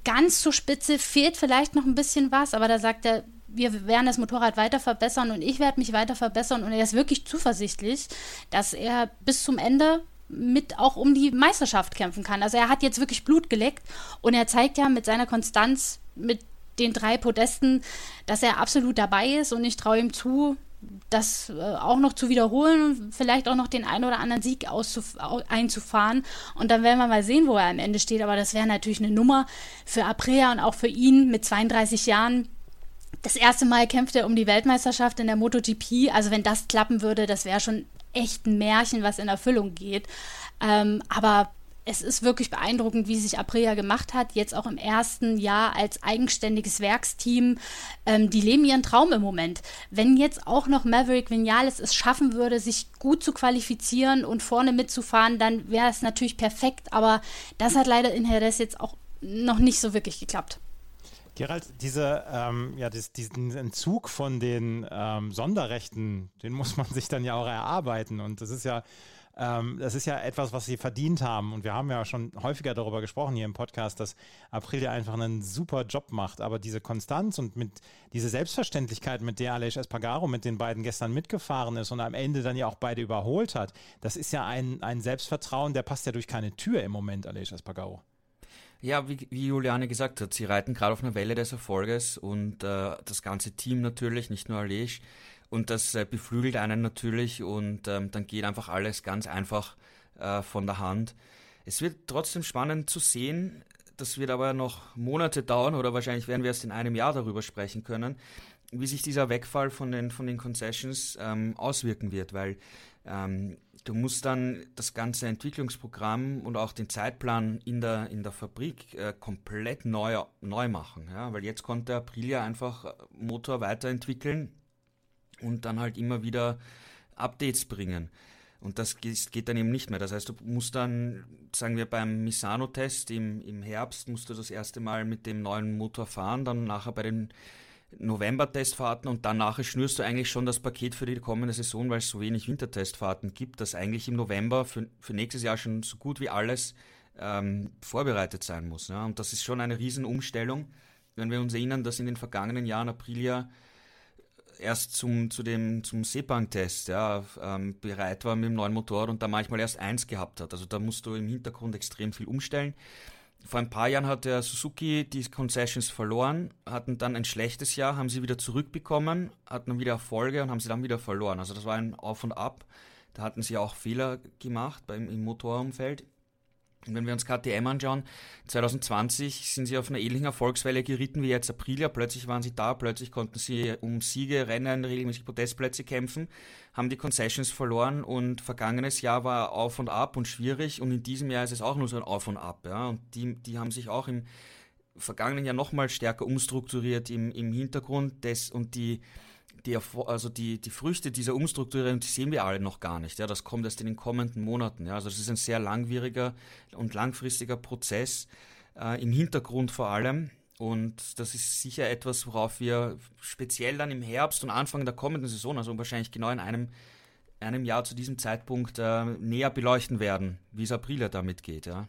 Ganz zur Spitze fehlt vielleicht noch ein bisschen was, aber da sagt er, wir werden das Motorrad weiter verbessern und ich werde mich weiter verbessern und er ist wirklich zuversichtlich, dass er bis zum Ende mit auch um die Meisterschaft kämpfen kann. Also er hat jetzt wirklich Blut geleckt und er zeigt ja mit seiner Konstanz, mit den drei Podesten, dass er absolut dabei ist und ich traue ihm zu, das äh, auch noch zu wiederholen und vielleicht auch noch den einen oder anderen Sieg einzufahren. Und dann werden wir mal sehen, wo er am Ende steht. Aber das wäre natürlich eine Nummer für Aprilia und auch für ihn mit 32 Jahren. Das erste Mal kämpft er um die Weltmeisterschaft in der MotoGP. Also wenn das klappen würde, das wäre schon echt ein Märchen, was in Erfüllung geht. Ähm, aber es ist wirklich beeindruckend, wie sich Aprilia gemacht hat, jetzt auch im ersten Jahr als eigenständiges Werksteam. Ähm, die leben ihren Traum im Moment. Wenn jetzt auch noch Maverick Vinales es schaffen würde, sich gut zu qualifizieren und vorne mitzufahren, dann wäre es natürlich perfekt. Aber das hat leider in Jerez jetzt auch noch nicht so wirklich geklappt. Gerald, diese, ähm, ja, das, diesen Entzug von den ähm, Sonderrechten, den muss man sich dann ja auch erarbeiten. Und das ist ja, ähm, das ist ja etwas, was sie verdient haben. Und wir haben ja schon häufiger darüber gesprochen hier im Podcast, dass Aprilia einfach einen super Job macht. Aber diese Konstanz und mit diese Selbstverständlichkeit, mit der Aleix Espargaro mit den beiden gestern mitgefahren ist und am Ende dann ja auch beide überholt hat, das ist ja ein, ein Selbstvertrauen, der passt ja durch keine Tür im Moment, Aleix Espargaro. Ja, wie, wie Juliane gesagt hat, sie reiten gerade auf einer Welle des Erfolges und äh, das ganze Team natürlich, nicht nur Alej. Und das äh, beflügelt einen natürlich und ähm, dann geht einfach alles ganz einfach äh, von der Hand. Es wird trotzdem spannend zu sehen. Das wird aber noch Monate dauern oder wahrscheinlich werden wir erst in einem Jahr darüber sprechen können, wie sich dieser Wegfall von den, von den Concessions ähm, auswirken wird, weil ähm, du musst dann das ganze Entwicklungsprogramm und auch den Zeitplan in der, in der Fabrik äh, komplett neu, neu machen. Ja? Weil jetzt konnte Aprilia einfach äh, Motor weiterentwickeln und dann halt immer wieder Updates bringen. Und das geht dann eben nicht mehr. Das heißt, du musst dann, sagen wir, beim Misano-Test im, im Herbst musst du das erste Mal mit dem neuen Motor fahren, dann nachher bei den November-Testfahrten und danach schnürst du eigentlich schon das Paket für die kommende Saison, weil es so wenig Wintertestfahrten gibt, dass eigentlich im November für, für nächstes Jahr schon so gut wie alles ähm, vorbereitet sein muss. Ja? Und das ist schon eine Riesenumstellung, wenn wir uns erinnern, dass in den vergangenen Jahren Aprilia erst zum, zu dem, zum Sepang-Test ja, ähm, bereit war mit dem neuen Motor und da manchmal erst eins gehabt hat. Also da musst du im Hintergrund extrem viel umstellen. Vor ein paar Jahren hat der Suzuki die Concessions verloren, hatten dann ein schlechtes Jahr, haben sie wieder zurückbekommen, hatten wieder Erfolge und haben sie dann wieder verloren. Also das war ein Auf und Ab. Da hatten sie auch Fehler gemacht beim, im Motorumfeld. Und wenn wir uns KTM anschauen, 2020 sind sie auf einer ähnlichen Erfolgswelle geritten wie jetzt Aprilia. Plötzlich waren sie da, plötzlich konnten sie um Siege, Rennen, regelmäßig Podestplätze kämpfen, haben die Concessions verloren und vergangenes Jahr war auf und ab und schwierig und in diesem Jahr ist es auch nur so ein Auf und Ab. Ja? Und die, die haben sich auch im vergangenen Jahr nochmal stärker umstrukturiert im, im Hintergrund des, und die die, also die, die Früchte dieser Umstrukturierung, die sehen wir alle noch gar nicht. Ja, das kommt erst in den kommenden Monaten. Ja, also das ist ein sehr langwieriger und langfristiger Prozess, äh, im Hintergrund vor allem. Und das ist sicher etwas, worauf wir speziell dann im Herbst und Anfang der kommenden Saison, also wahrscheinlich genau in einem, einem Jahr zu diesem Zeitpunkt, äh, näher beleuchten werden, wie es Aprilia damit geht. Ja.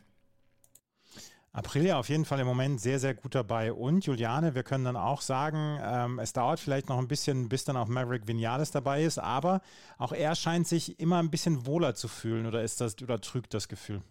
Aprilia auf jeden Fall im Moment sehr, sehr gut dabei. Und Juliane, wir können dann auch sagen, ähm, es dauert vielleicht noch ein bisschen, bis dann auch Maverick Vinales dabei ist, aber auch er scheint sich immer ein bisschen wohler zu fühlen oder ist das oder trügt das Gefühl?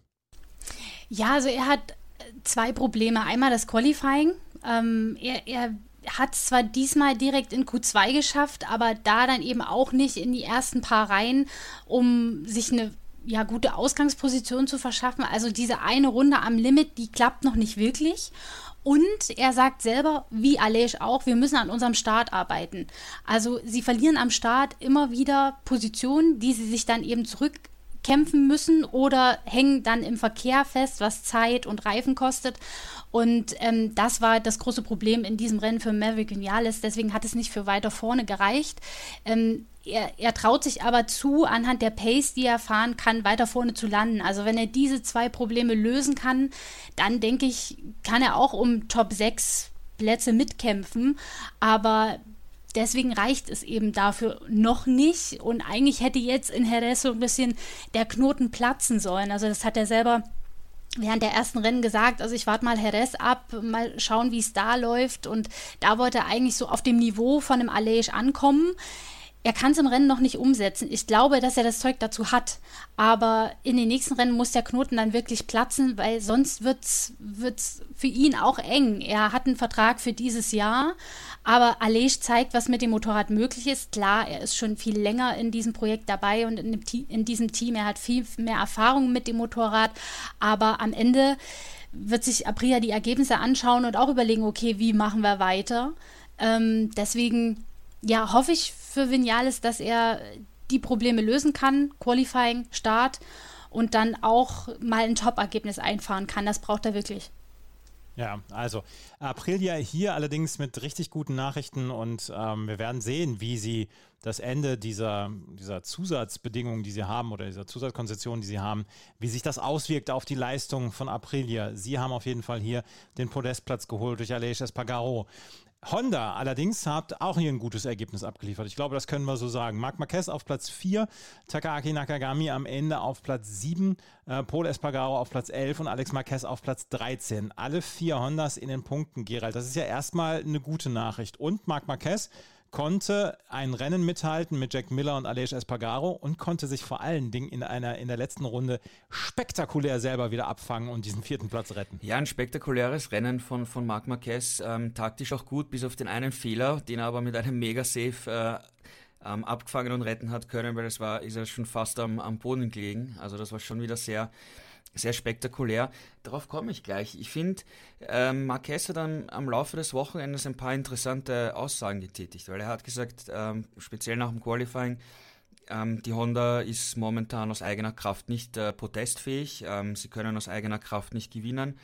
Ja, also er hat zwei Probleme. Einmal das Qualifying. Ähm, er, er hat es zwar diesmal direkt in Q2 geschafft, aber da dann eben auch nicht in die ersten paar Reihen, um sich eine ja, gute Ausgangsposition zu verschaffen. Also diese eine Runde am Limit, die klappt noch nicht wirklich. Und er sagt selber, wie Alej auch, wir müssen an unserem Start arbeiten. Also sie verlieren am Start immer wieder Positionen, die sie sich dann eben zurück kämpfen müssen oder hängen dann im Verkehr fest, was Zeit und Reifen kostet. Und ähm, das war das große Problem in diesem Rennen für Maverick Vinales. Deswegen hat es nicht für weiter vorne gereicht. Ähm, er, er, traut sich aber zu, anhand der Pace, die er fahren kann, weiter vorne zu landen. Also wenn er diese zwei Probleme lösen kann, dann denke ich, kann er auch um Top 6 Plätze mitkämpfen. Aber deswegen reicht es eben dafür noch nicht. Und eigentlich hätte jetzt in Jerez so ein bisschen der Knoten platzen sollen. Also das hat er selber während der ersten Rennen gesagt, also ich warte mal Jerez ab, mal schauen, wie es da läuft. Und da wollte er eigentlich so auf dem Niveau von einem Aleix ankommen. Er kann es im Rennen noch nicht umsetzen. Ich glaube, dass er das Zeug dazu hat. Aber in den nächsten Rennen muss der Knoten dann wirklich platzen, weil sonst wird es für ihn auch eng. Er hat einen Vertrag für dieses Jahr, aber Alej zeigt, was mit dem Motorrad möglich ist. Klar, er ist schon viel länger in diesem Projekt dabei und in, in diesem Team. Er hat viel mehr Erfahrung mit dem Motorrad. Aber am Ende wird sich Aprilia die Ergebnisse anschauen und auch überlegen, okay, wie machen wir weiter? Ähm, deswegen ja, hoffe ich für Vinales, dass er die Probleme lösen kann, Qualifying, Start und dann auch mal ein Top-Ergebnis einfahren kann. Das braucht er wirklich. Ja, also Aprilia hier allerdings mit richtig guten Nachrichten und ähm, wir werden sehen, wie sie das Ende dieser, dieser Zusatzbedingungen, die sie haben oder dieser Zusatzkonzession, die sie haben, wie sich das auswirkt auf die Leistung von Aprilia. Sie haben auf jeden Fall hier den Podestplatz geholt durch Aleix Espargaro. Honda allerdings hat auch hier ein gutes Ergebnis abgeliefert. Ich glaube, das können wir so sagen. Marc Marquez auf Platz 4, Takaaki Nakagami am Ende auf Platz 7, äh, Paul Espargaro auf Platz 11 und Alex Marquez auf Platz 13. Alle vier Hondas in den Punkten, Gerald. Das ist ja erstmal eine gute Nachricht. Und Marc Marquez konnte ein Rennen mithalten mit Jack Miller und Aleix Espargaro und konnte sich vor allen Dingen in einer in der letzten Runde spektakulär selber wieder abfangen und diesen vierten Platz retten. Ja, ein spektakuläres Rennen von, von Marc Marquez, ähm, taktisch auch gut, bis auf den einen Fehler, den er aber mit einem Mega-Safe äh, ähm, abgefangen und retten hat können, weil es war, ist er schon fast am, am Boden gelegen. Also das war schon wieder sehr sehr spektakulär. Darauf komme ich gleich. Ich finde, ähm, Marquez hat dann am Laufe des Wochenendes ein paar interessante Aussagen getätigt, weil er hat gesagt, ähm, speziell nach dem Qualifying, ähm, die Honda ist momentan aus eigener Kraft nicht äh, protestfähig, ähm, sie können aus eigener Kraft nicht gewinnen.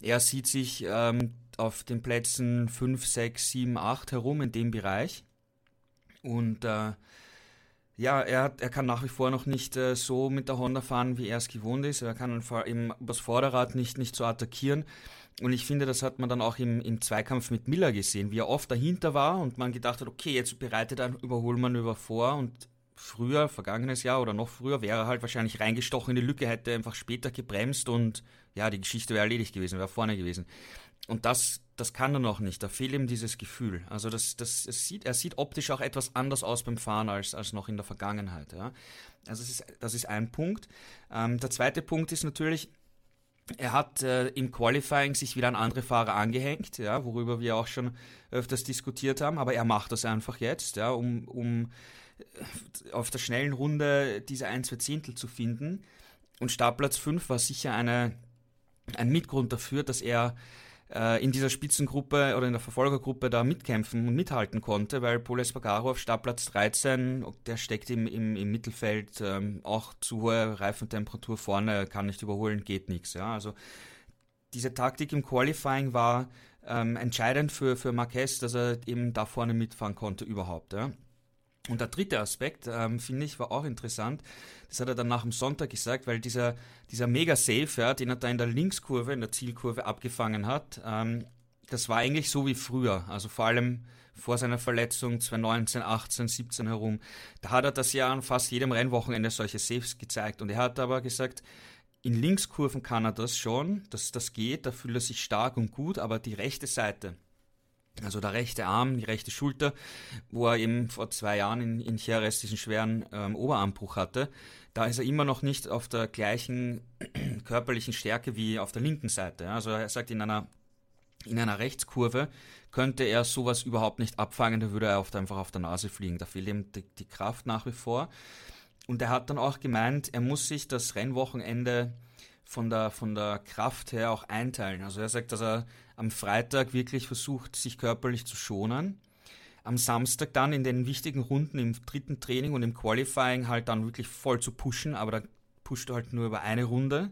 Er sieht sich ähm, auf den Plätzen 5, 6, 7, 8 herum in dem Bereich und äh, ja, er, hat, er kann nach wie vor noch nicht äh, so mit der Honda fahren, wie er es gewohnt ist. Er kann eben das Vorderrad nicht, nicht so attackieren. Und ich finde, das hat man dann auch im, im Zweikampf mit Miller gesehen, wie er oft dahinter war und man gedacht hat, okay, jetzt bereitet ein Überholmanöver vor und früher, vergangenes Jahr oder noch früher, wäre er halt wahrscheinlich reingestochen in die Lücke, hätte einfach später gebremst und ja, die Geschichte wäre erledigt gewesen, wäre vorne gewesen. Und das, das kann er noch nicht. Da fehlt ihm dieses Gefühl. Also das, das, es sieht, er sieht optisch auch etwas anders aus beim Fahren als, als noch in der Vergangenheit. Ja. Also das ist, das ist ein Punkt. Ähm, der zweite Punkt ist natürlich, er hat äh, im Qualifying sich wieder an andere Fahrer angehängt, ja, worüber wir auch schon öfters diskutiert haben, aber er macht das einfach jetzt, ja, um, um äh, auf der schnellen Runde diese ein, zwei Zehntel zu finden. Und Startplatz 5 war sicher eine, ein Mitgrund dafür, dass er äh, in dieser Spitzengruppe oder in der Verfolgergruppe da mitkämpfen und mithalten konnte, weil Paul Espargaro auf Startplatz 13, der steckt im, im, im Mittelfeld, ähm, auch zu hohe Reifentemperatur vorne, kann nicht überholen, geht nichts. Ja? Also diese Taktik im Qualifying war ähm, entscheidend für, für Marquez, dass er eben da vorne mitfahren konnte überhaupt. Ja? Und der dritte Aspekt, ähm, finde ich, war auch interessant. Das hat er dann nach dem Sonntag gesagt, weil dieser, dieser Mega-Safe, ja, den er da in der Linkskurve, in der Zielkurve abgefangen hat, ähm, das war eigentlich so wie früher. Also vor allem vor seiner Verletzung 2019, 18, 17 herum. Da hat er das ja an fast jedem Rennwochenende solche Saves gezeigt. Und er hat aber gesagt, in Linkskurven kann er das schon, das, das geht, da fühlt er sich stark und gut, aber die rechte Seite, also der rechte Arm, die rechte Schulter, wo er eben vor zwei Jahren in, in Jerez diesen schweren ähm, Oberarmbruch hatte. Da ist er immer noch nicht auf der gleichen körperlichen Stärke wie auf der linken Seite. Also er sagt, in einer, in einer Rechtskurve könnte er sowas überhaupt nicht abfangen, da würde er oft einfach auf der Nase fliegen. Da fehlt ihm die, die Kraft nach wie vor. Und er hat dann auch gemeint, er muss sich das Rennwochenende von der, von der Kraft her auch einteilen. Also er sagt, dass er am Freitag wirklich versucht, sich körperlich zu schonen. Am Samstag dann in den wichtigen Runden im dritten Training und im Qualifying halt dann wirklich voll zu pushen, aber da pusht halt nur über eine Runde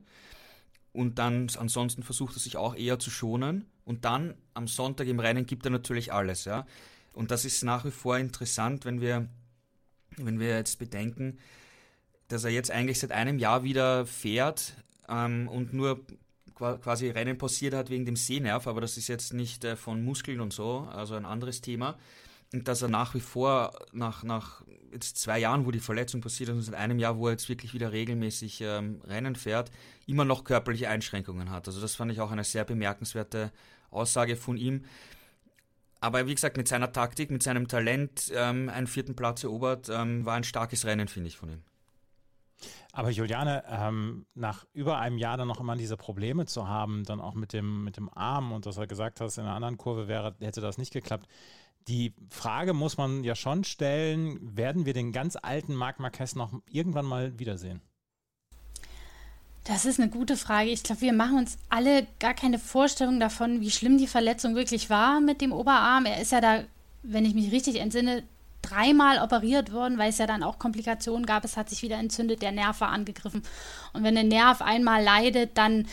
und dann ansonsten versucht er sich auch eher zu schonen und dann am Sonntag im Rennen gibt er natürlich alles, ja. Und das ist nach wie vor interessant, wenn wir, wenn wir jetzt bedenken, dass er jetzt eigentlich seit einem Jahr wieder fährt ähm, und nur quasi Rennen passiert hat wegen dem Sehnerv, aber das ist jetzt nicht äh, von Muskeln und so, also ein anderes Thema. Und dass er nach wie vor, nach, nach jetzt zwei Jahren, wo die Verletzung passiert ist, und seit einem Jahr, wo er jetzt wirklich wieder regelmäßig ähm, Rennen fährt, immer noch körperliche Einschränkungen hat. Also das fand ich auch eine sehr bemerkenswerte Aussage von ihm. Aber wie gesagt, mit seiner Taktik, mit seinem Talent ähm, einen vierten Platz erobert, ähm, war ein starkes Rennen, finde ich, von ihm. Aber Juliane, ähm, nach über einem Jahr dann noch immer diese Probleme zu haben, dann auch mit dem, mit dem Arm und dass er gesagt hast, in einer anderen Kurve wäre, hätte das nicht geklappt. Die Frage muss man ja schon stellen, werden wir den ganz alten Marc Marquez noch irgendwann mal wiedersehen? Das ist eine gute Frage. Ich glaube, wir machen uns alle gar keine Vorstellung davon, wie schlimm die Verletzung wirklich war mit dem Oberarm. Er ist ja da, wenn ich mich richtig entsinne, dreimal operiert worden, weil es ja dann auch Komplikationen gab. Es hat sich wieder entzündet, der Nerv war angegriffen. Und wenn der Nerv einmal leidet, dann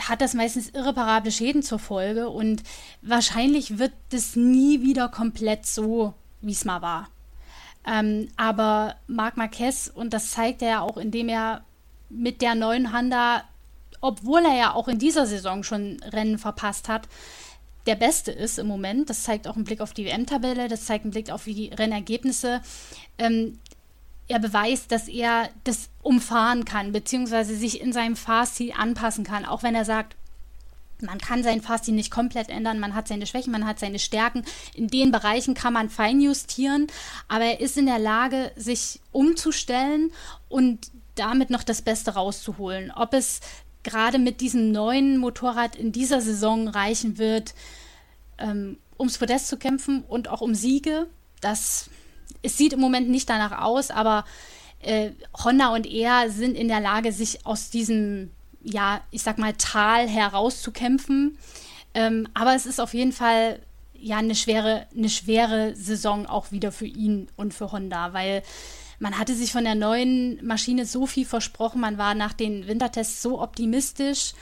hat das meistens irreparable Schäden zur Folge und wahrscheinlich wird es nie wieder komplett so, wie es mal war. Ähm, aber Marc Marquez, und das zeigt er ja auch, indem er mit der neuen Honda, obwohl er ja auch in dieser Saison schon Rennen verpasst hat, der Beste ist im Moment. Das zeigt auch ein Blick auf die WM-Tabelle, das zeigt ein Blick auf die Rennergebnisse. Ähm, er beweist, dass er das umfahren kann, beziehungsweise sich in seinem Fahrstil anpassen kann, auch wenn er sagt, man kann seinen Fahrstil nicht komplett ändern, man hat seine Schwächen, man hat seine Stärken. In den Bereichen kann man feinjustieren, aber er ist in der Lage, sich umzustellen und damit noch das Beste rauszuholen. Ob es gerade mit diesem neuen Motorrad in dieser Saison reichen wird, ähm, ums Podest zu kämpfen und auch um Siege, das es sieht im Moment nicht danach aus, aber äh, Honda und er sind in der Lage, sich aus diesem, ja, ich sag mal, Tal herauszukämpfen. Ähm, aber es ist auf jeden Fall ja eine schwere, eine schwere Saison auch wieder für ihn und für Honda, weil man hatte sich von der neuen Maschine so viel versprochen, man war nach den Wintertests so optimistisch.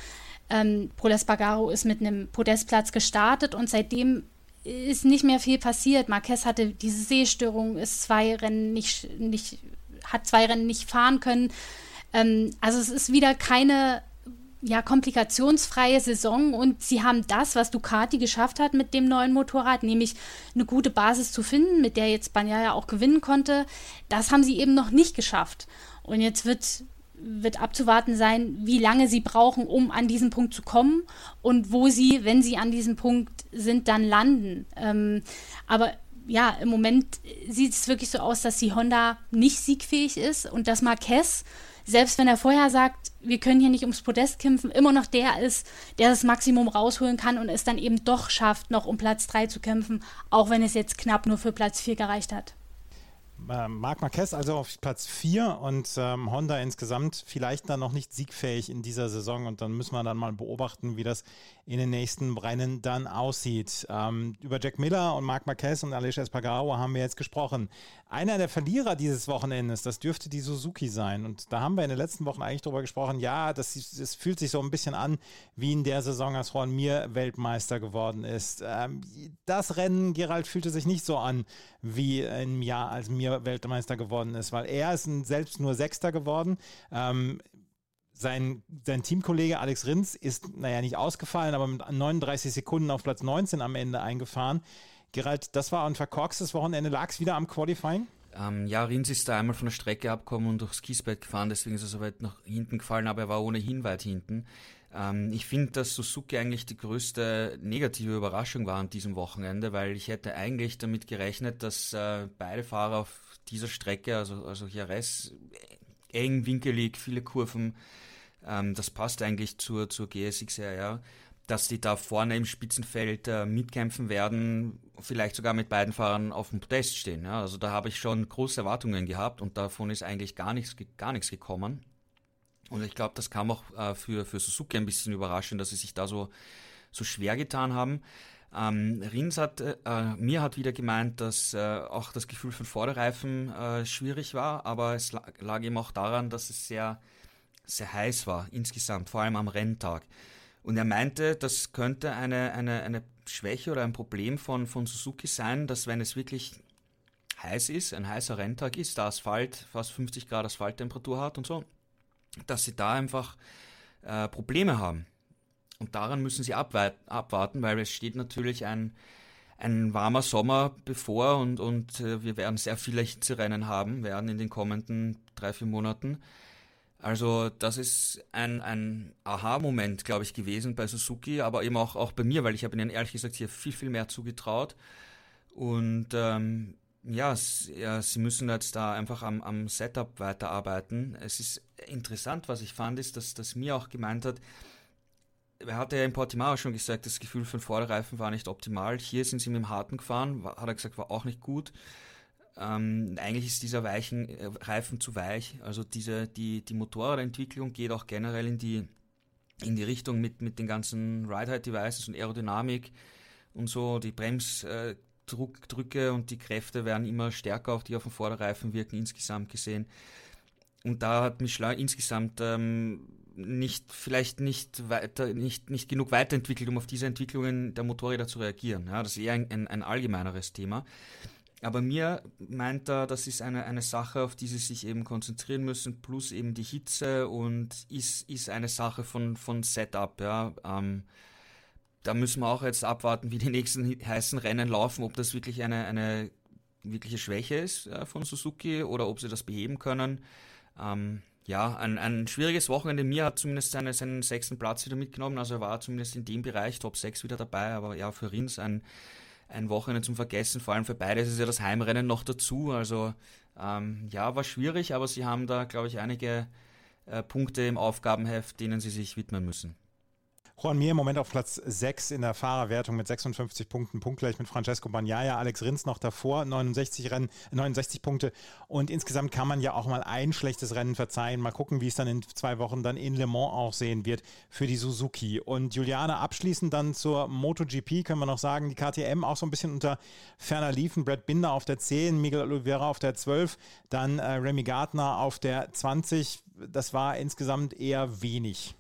Ähm, Bagaro ist mit einem Podestplatz gestartet und seitdem ist nicht mehr viel passiert. Marquez hatte diese Sehstörung, ist zwei Rennen nicht, nicht hat zwei Rennen nicht fahren können. Ähm, also es ist wieder keine ja, komplikationsfreie Saison und sie haben das, was Ducati geschafft hat mit dem neuen Motorrad, nämlich eine gute Basis zu finden, mit der jetzt Bagnaia auch gewinnen konnte, das haben sie eben noch nicht geschafft. Und jetzt wird wird abzuwarten sein, wie lange sie brauchen, um an diesen Punkt zu kommen und wo sie, wenn sie an diesem Punkt sind, dann landen. Ähm, aber ja, im Moment sieht es wirklich so aus, dass die Honda nicht siegfähig ist und dass Marquez, selbst wenn er vorher sagt, wir können hier nicht ums Podest kämpfen, immer noch der ist, der das Maximum rausholen kann und es dann eben doch schafft, noch um Platz 3 zu kämpfen, auch wenn es jetzt knapp nur für Platz 4 gereicht hat. Äh, Marc Marquez also auf Platz 4 und ähm, Honda insgesamt vielleicht dann noch nicht siegfähig in dieser Saison und dann müssen wir dann mal beobachten, wie das in den nächsten Rennen dann aussieht. Ähm, über Jack Miller und Marc Marquez und Aleix Espargaro haben wir jetzt gesprochen. Einer der Verlierer dieses Wochenendes, das dürfte die Suzuki sein. Und da haben wir in den letzten Wochen eigentlich darüber gesprochen, ja, das, das fühlt sich so ein bisschen an, wie in der Saison, als Juan Mir Weltmeister geworden ist. Ähm, das Rennen, Gerald, fühlte sich nicht so an, wie im Jahr, als Mir Weltmeister geworden ist, weil er ist selbst nur Sechster geworden. Ähm, sein, sein Teamkollege Alex Rins ist, naja, nicht ausgefallen, aber mit 39 Sekunden auf Platz 19 am Ende eingefahren. Gerald, das war ein verkorkstes Wochenende. Lag es wieder am Qualifying? Ähm, ja, Rins ist da einmal von der Strecke abgekommen und durchs Kiesbett gefahren, deswegen ist er so weit nach hinten gefallen, aber er war ohnehin weit hinten. Ähm, ich finde, dass Suzuki eigentlich die größte negative Überraschung war an diesem Wochenende, weil ich hätte eigentlich damit gerechnet, dass äh, beide Fahrer auf dieser Strecke, also, also Jerez, eng, winkelig, viele Kurven, ähm, das passt eigentlich zur, zur GSX-R, ja, dass die da vorne im Spitzenfeld äh, mitkämpfen werden, vielleicht sogar mit beiden Fahrern auf dem Podest stehen. Ja. Also da habe ich schon große Erwartungen gehabt und davon ist eigentlich gar nichts, gar nichts gekommen. Und ich glaube, das kam auch äh, für, für Suzuki ein bisschen überraschend, dass sie sich da so, so schwer getan haben. Ähm, Rins hat, äh, mir hat wieder gemeint, dass äh, auch das Gefühl von Vorderreifen äh, schwierig war, aber es lag, lag eben auch daran, dass es sehr sehr heiß war insgesamt, vor allem am Renntag. Und er meinte, das könnte eine, eine, eine Schwäche oder ein Problem von, von Suzuki sein, dass wenn es wirklich heiß ist, ein heißer Renntag ist, der Asphalt fast 50 Grad Asphalttemperatur hat und so, dass sie da einfach äh, Probleme haben. Und daran müssen sie abwarten, weil es steht natürlich ein, ein warmer Sommer bevor und, und äh, wir werden sehr viele Hitzerennen haben, werden in den kommenden drei, vier Monaten. Also das ist ein, ein Aha-Moment, glaube ich, gewesen bei Suzuki, aber eben auch, auch bei mir, weil ich habe ihnen ehrlich gesagt hier viel, viel mehr zugetraut. Und ähm, ja, sie müssen jetzt da einfach am, am Setup weiterarbeiten. Es ist interessant, was ich fand, ist, dass, dass mir auch gemeint hat, er hatte ja in Portimao schon gesagt, das Gefühl von Vorderreifen war nicht optimal. Hier sind sie mit dem harten gefahren, hat er gesagt, war auch nicht gut. Ähm, eigentlich ist dieser weichen äh, Reifen zu weich. Also diese, die, die Motorradentwicklung geht auch generell in die, in die Richtung mit, mit den ganzen Ride-Height-Devices und Aerodynamik und so. Die Bremsdrücke und die Kräfte werden immer stärker auf die auf dem Vorderreifen wirken, insgesamt gesehen. Und da hat Michelin insgesamt ähm, nicht, vielleicht nicht weiter, nicht, nicht genug weiterentwickelt, um auf diese Entwicklungen der Motorräder zu reagieren. Ja, das ist eher ein, ein, ein allgemeineres Thema. Aber mir meint er, das ist eine, eine Sache, auf die sie sich eben konzentrieren müssen, plus eben die Hitze und ist, ist eine Sache von, von Setup, ja. Ähm, da müssen wir auch jetzt abwarten, wie die nächsten heißen Rennen laufen, ob das wirklich eine, eine wirkliche Schwäche ist ja, von Suzuki oder ob sie das beheben können. Ähm, ja, ein, ein schwieriges Wochenende. Mir hat zumindest seine, seinen sechsten Platz wieder mitgenommen. Also er war zumindest in dem Bereich Top 6 wieder dabei. Aber ja, für Rins ein, ein Wochenende zum Vergessen. Vor allem für beide ist es ja das Heimrennen noch dazu. Also ähm, ja, war schwierig, aber sie haben da, glaube ich, einige äh, Punkte im Aufgabenheft, denen sie sich widmen müssen. Juan Mir im Moment auf Platz 6 in der Fahrerwertung mit 56 Punkten, punktgleich mit Francesco Bagnaia, Alex Rins noch davor, 69 Rennen, 69 Punkte. Und insgesamt kann man ja auch mal ein schlechtes Rennen verzeihen. Mal gucken, wie es dann in zwei Wochen dann in Le Mans aussehen wird für die Suzuki. Und Juliane, abschließend dann zur MotoGP können wir noch sagen, die KTM auch so ein bisschen unter ferner liefen. Brad Binder auf der 10, Miguel Oliveira auf der 12, dann äh, Remy Gardner auf der 20. Das war insgesamt eher wenig.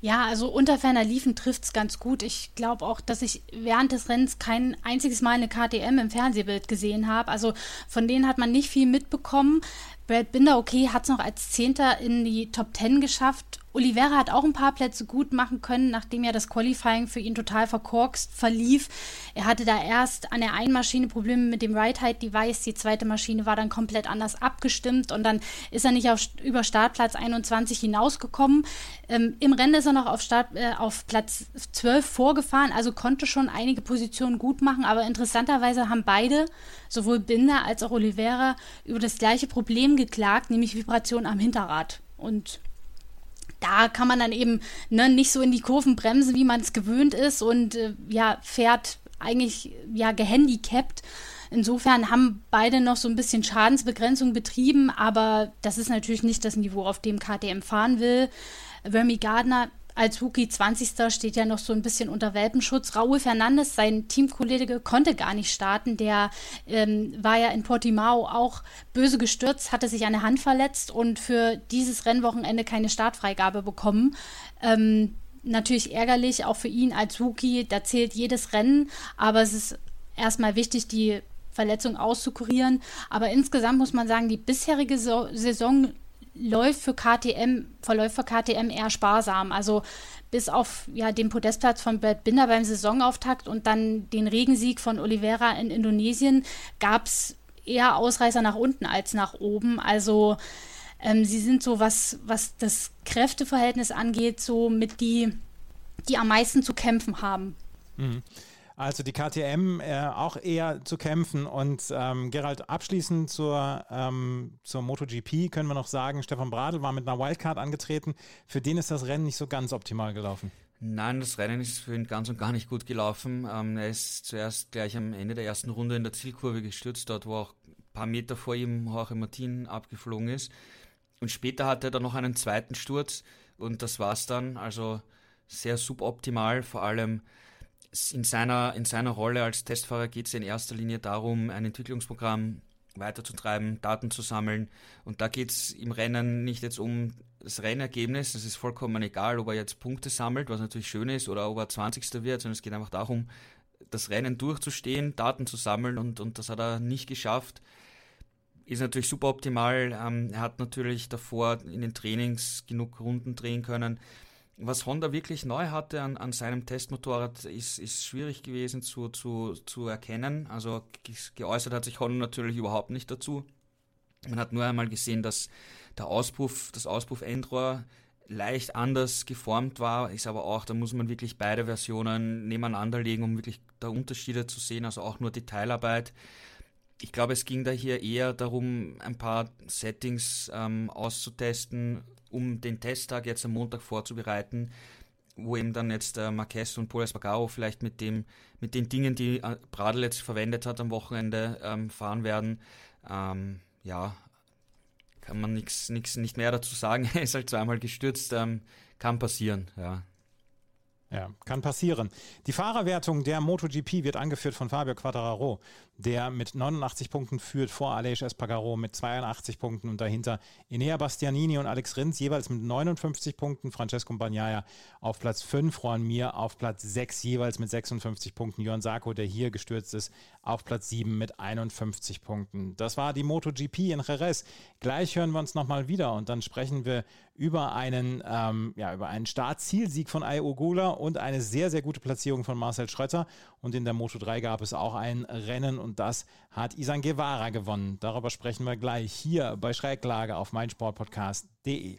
Ja, also unter ferner Liefen trifft es ganz gut. Ich glaube auch, dass ich während des Rennens kein einziges Mal eine KTM im Fernsehbild gesehen habe. Also von denen hat man nicht viel mitbekommen. Brad Binder, okay, hat es noch als Zehnter in die Top Ten geschafft. Oliveira hat auch ein paar Plätze gut machen können, nachdem ja das Qualifying für ihn total verkorkst verlief. Er hatte da erst an der einen Maschine Probleme mit dem Right-Height-Device, die zweite Maschine war dann komplett anders abgestimmt und dann ist er nicht auf, über Startplatz 21 hinausgekommen. Ähm, Im Rennen ist er noch auf, Start, äh, auf Platz 12 vorgefahren, also konnte schon einige Positionen gut machen, aber interessanterweise haben beide, sowohl Binder als auch Oliveira, über das gleiche Problem geklagt, nämlich Vibration am Hinterrad. Und da kann man dann eben ne, nicht so in die Kurven bremsen, wie man es gewöhnt ist und äh, ja, fährt eigentlich ja gehandicapt. Insofern haben beide noch so ein bisschen Schadensbegrenzung betrieben, aber das ist natürlich nicht das Niveau, auf dem KTM fahren will. Remy Gardner als Rookie 20. steht ja noch so ein bisschen unter Welpenschutz. Raúl Fernandes, sein Teamkollege, konnte gar nicht starten. Der ähm, war ja in Portimao auch böse gestürzt, hatte sich eine Hand verletzt und für dieses Rennwochenende keine Startfreigabe bekommen. Ähm, natürlich ärgerlich, auch für ihn als Rookie. Da zählt jedes Rennen, aber es ist erstmal wichtig, die Verletzung auszukurieren. Aber insgesamt muss man sagen, die bisherige so Saison läuft für KTM, verläuft für KTM eher sparsam. Also bis auf ja, den Podestplatz von Brad Binder beim Saisonauftakt und dann den Regensieg von Oliveira in Indonesien gab es eher Ausreißer nach unten als nach oben. Also ähm, sie sind so, was, was das Kräfteverhältnis angeht, so mit die, die am meisten zu kämpfen haben. Mhm. Also die KTM äh, auch eher zu kämpfen. Und ähm, Gerald, abschließend zur, ähm, zur MotoGP können wir noch sagen, Stefan Bradl war mit einer Wildcard angetreten. Für den ist das Rennen nicht so ganz optimal gelaufen. Nein, das Rennen ist für ihn ganz und gar nicht gut gelaufen. Ähm, er ist zuerst gleich am Ende der ersten Runde in der Zielkurve gestürzt, dort wo auch ein paar Meter vor ihm Jorge Martin abgeflogen ist. Und später hatte er dann noch einen zweiten Sturz und das war's dann. Also sehr suboptimal, vor allem in seiner, in seiner Rolle als Testfahrer geht es in erster Linie darum, ein Entwicklungsprogramm weiterzutreiben, Daten zu sammeln. Und da geht es im Rennen nicht jetzt um das Rennergebnis, das ist vollkommen egal, ob er jetzt Punkte sammelt, was natürlich schön ist, oder ob er 20. wird, sondern es geht einfach darum, das Rennen durchzustehen, Daten zu sammeln und, und das hat er nicht geschafft. Ist natürlich super optimal. Ähm, er hat natürlich davor in den Trainings genug Runden drehen können. Was Honda wirklich neu hatte an, an seinem Testmotorrad, ist, ist schwierig gewesen zu, zu, zu erkennen. Also geäußert hat sich Honda natürlich überhaupt nicht dazu. Man hat nur einmal gesehen, dass der Auspuff, das Auspuffendrohr leicht anders geformt war, ist aber auch, da muss man wirklich beide Versionen nebeneinander legen, um wirklich da Unterschiede zu sehen, also auch nur Detailarbeit. Ich glaube, es ging da hier eher darum, ein paar Settings ähm, auszutesten, um den Testtag jetzt am Montag vorzubereiten, wo eben dann jetzt äh, Marquez und Paul Espargaro vielleicht mit dem, mit den Dingen, die äh, Bradl jetzt verwendet hat am Wochenende, ähm, fahren werden. Ähm, ja, kann man nichts nicht mehr dazu sagen. er ist halt zweimal gestürzt, ähm, kann passieren, ja. Ja, kann passieren. Die Fahrerwertung der MotoGP wird angeführt von Fabio Quattararo, der mit 89 Punkten führt vor Aleix Espargaro mit 82 Punkten und dahinter Inea Bastianini und Alex Rins jeweils mit 59 Punkten, Francesco Bagnaia auf Platz 5, Juan Mir auf Platz 6 jeweils mit 56 Punkten, Johann Sarko, der hier gestürzt ist, auf Platz 7 mit 51 Punkten. Das war die MotoGP in Jerez. Gleich hören wir uns nochmal wieder und dann sprechen wir über einen, ähm, ja, über einen Startzielsieg von Ai Ogula und eine sehr, sehr gute Platzierung von Marcel Schrötter. Und in der Moto 3 gab es auch ein Rennen und das hat Isan Guevara gewonnen. Darüber sprechen wir gleich hier bei Schräglage auf meinsportpodcast.de.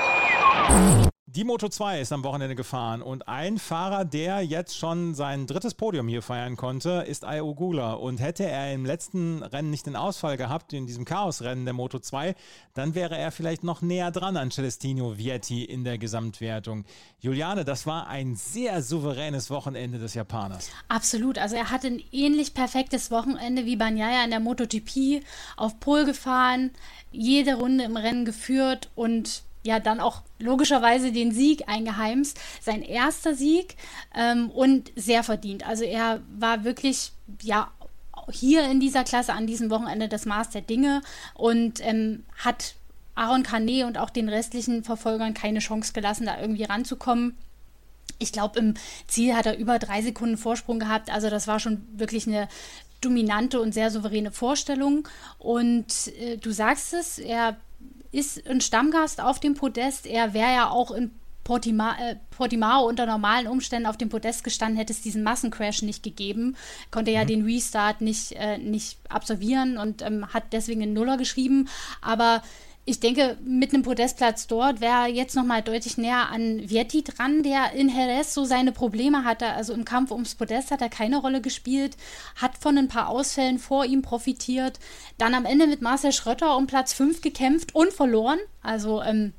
Die Moto 2 ist am Wochenende gefahren und ein Fahrer, der jetzt schon sein drittes Podium hier feiern konnte, ist Ayo Gula. Und hätte er im letzten Rennen nicht den Ausfall gehabt, in diesem Chaosrennen der Moto 2, dann wäre er vielleicht noch näher dran an Celestino Vietti in der Gesamtwertung. Juliane, das war ein sehr souveränes Wochenende des Japaners. Absolut. Also er hatte ein ähnlich perfektes Wochenende wie Banyaya in der MotoGP auf Pol gefahren, jede Runde im Rennen geführt und ja dann auch logischerweise den Sieg eingeheimst. Sein erster Sieg ähm, und sehr verdient. Also er war wirklich, ja, hier in dieser Klasse an diesem Wochenende das Maß der Dinge und ähm, hat Aaron Kane und auch den restlichen Verfolgern keine Chance gelassen, da irgendwie ranzukommen. Ich glaube, im Ziel hat er über drei Sekunden Vorsprung gehabt. Also das war schon wirklich eine dominante und sehr souveräne Vorstellung. Und äh, du sagst es, er ist ein Stammgast auf dem Podest. Er wäre ja auch in Portima, äh, Portimao unter normalen Umständen auf dem Podest gestanden, hätte es diesen Massencrash nicht gegeben, konnte ja mhm. den Restart nicht, äh, nicht absolvieren und ähm, hat deswegen einen Nuller geschrieben. Aber ich denke, mit einem Podestplatz dort wäre jetzt nochmal deutlich näher an Vietti dran, der in Jerez so seine Probleme hatte. Also im Kampf ums Podest hat er keine Rolle gespielt, hat von ein paar Ausfällen vor ihm profitiert. Dann am Ende mit Marcel Schrötter um Platz 5 gekämpft und verloren. Also, ähm,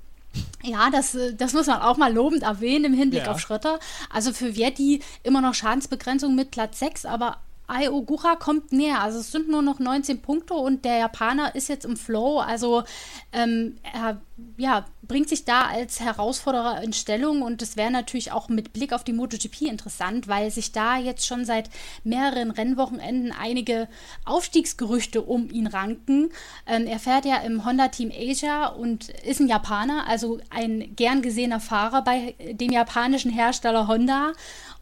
ja, das, das muss man auch mal lobend erwähnen im Hinblick ja. auf Schrötter. Also für Vietti immer noch Schadensbegrenzung mit Platz 6, aber Ai Ogura kommt näher. Also es sind nur noch 19 Punkte und der Japaner ist jetzt im Flow. Also ähm, er ja, bringt sich da als Herausforderer in Stellung und es wäre natürlich auch mit Blick auf die MotoGP interessant, weil sich da jetzt schon seit mehreren Rennwochenenden einige Aufstiegsgerüchte um ihn ranken. Ähm, er fährt ja im Honda Team Asia und ist ein Japaner, also ein gern gesehener Fahrer bei dem japanischen Hersteller Honda.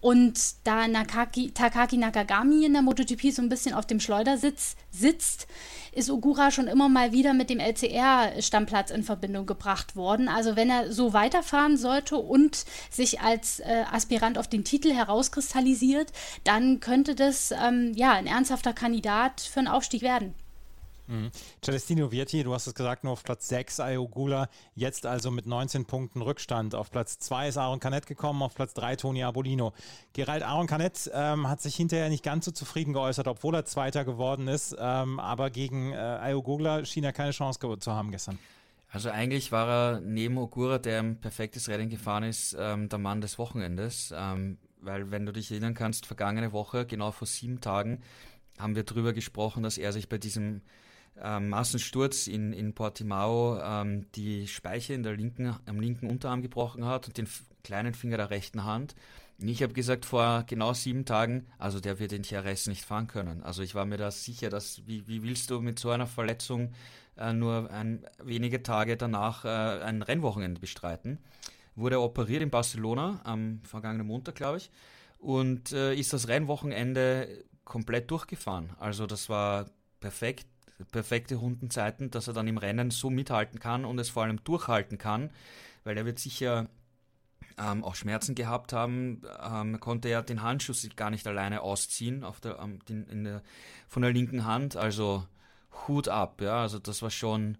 Und da Nakaki, Takaki Nakagami in der MotoGP so ein bisschen auf dem Schleudersitz sitzt, ist Ogura schon immer mal wieder mit dem LCR-Stammplatz in Verbindung gebracht worden. Also wenn er so weiterfahren sollte und sich als äh, Aspirant auf den Titel herauskristallisiert, dann könnte das ähm, ja ein ernsthafter Kandidat für einen Aufstieg werden. Mhm. Celestino Vietti, du hast es gesagt, nur auf Platz 6, Ayogula, jetzt also mit 19 Punkten Rückstand. Auf Platz 2 ist Aaron Canet gekommen, auf Platz 3 Toni Abolino. Gerald Aaron Canet ähm, hat sich hinterher nicht ganz so zufrieden geäußert, obwohl er Zweiter geworden ist, ähm, aber gegen äh, Ayogula schien er keine Chance zu haben gestern. Also eigentlich war er neben Ogura, der ein perfektes Rennen gefahren ist, ähm, der Mann des Wochenendes. Ähm, weil wenn du dich erinnern kannst, vergangene Woche, genau vor sieben Tagen, haben wir darüber gesprochen, dass er sich bei diesem ähm, Massensturz in, in Portimao ähm, die Speiche in der linken, am linken Unterarm gebrochen hat und den kleinen Finger der rechten Hand. Und ich habe gesagt, vor genau sieben Tagen, also der wird in TRS nicht fahren können. Also ich war mir da sicher, dass, wie, wie willst du mit so einer Verletzung äh, nur ein, wenige Tage danach äh, ein Rennwochenende bestreiten. Wurde operiert in Barcelona am vergangenen Montag, glaube ich, und äh, ist das Rennwochenende komplett durchgefahren. Also das war perfekt, perfekte Rundenzeiten, dass er dann im Rennen so mithalten kann und es vor allem durchhalten kann, weil er wird sicher ähm, auch Schmerzen gehabt haben, ähm, konnte er den Handschuh sich gar nicht alleine ausziehen auf der, ähm, den, der, von der linken Hand. Also Hut ab, ja, also das war schon,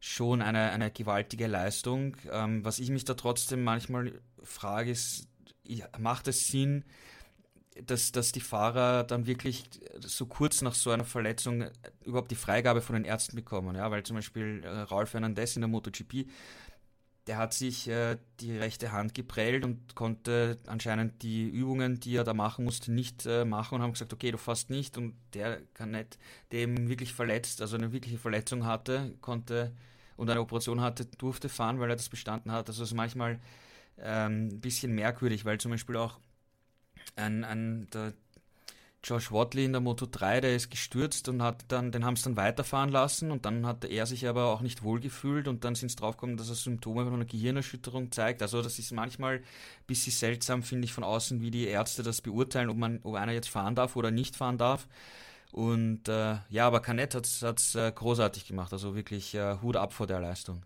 schon eine, eine gewaltige Leistung. Ähm, was ich mich da trotzdem manchmal frage, ist, macht es Sinn, dass, dass die Fahrer dann wirklich so kurz nach so einer Verletzung überhaupt die Freigabe von den Ärzten bekommen, ja, weil zum Beispiel äh, Ralf Hernandez in der MotoGP der hat sich äh, die rechte Hand geprellt und konnte anscheinend die Übungen, die er da machen musste, nicht äh, machen und haben gesagt, okay, du fährst nicht und der kann nicht, dem wirklich verletzt, also eine wirkliche Verletzung hatte, konnte und eine Operation hatte, durfte fahren, weil er das bestanden hat. Also es ist manchmal ähm, ein bisschen merkwürdig, weil zum Beispiel auch ein, ein der Josh Watley in der Moto 3, der ist gestürzt und hat dann, den haben sie dann weiterfahren lassen und dann hat er sich aber auch nicht wohlgefühlt und dann sind es draufgekommen, dass er Symptome von einer Gehirnerschütterung zeigt. Also das ist manchmal ein bisschen seltsam, finde ich, von außen, wie die Ärzte das beurteilen, ob man, ob einer jetzt fahren darf oder nicht fahren darf. Und äh, ja, aber Canet hat es äh, großartig gemacht, also wirklich äh, Hut ab vor der Leistung.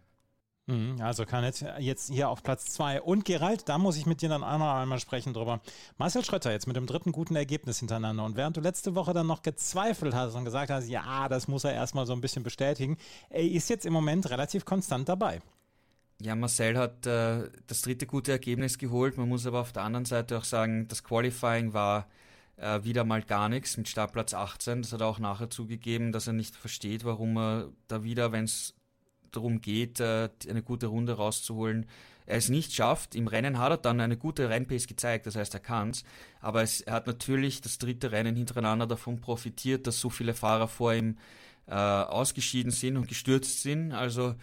Mhm, also kann jetzt, jetzt hier auf Platz 2. Und Gerald, da muss ich mit dir dann auch noch einmal sprechen drüber. Marcel Schrötter jetzt mit dem dritten guten Ergebnis hintereinander. Und während du letzte Woche dann noch gezweifelt hast und gesagt hast, ja, das muss er erstmal so ein bisschen bestätigen, er ist jetzt im Moment relativ konstant dabei. Ja, Marcel hat äh, das dritte gute Ergebnis geholt. Man muss aber auf der anderen Seite auch sagen, das Qualifying war äh, wieder mal gar nichts mit Startplatz 18. Das hat er auch nachher zugegeben, dass er nicht versteht, warum er da wieder, wenn es darum geht, äh, eine gute Runde rauszuholen, er es nicht schafft. Im Rennen hat er dann eine gute Rennpace gezeigt, das heißt, er kann es. Aber es, er hat natürlich das dritte Rennen hintereinander davon profitiert, dass so viele Fahrer vor ihm äh, ausgeschieden sind und gestürzt sind. Also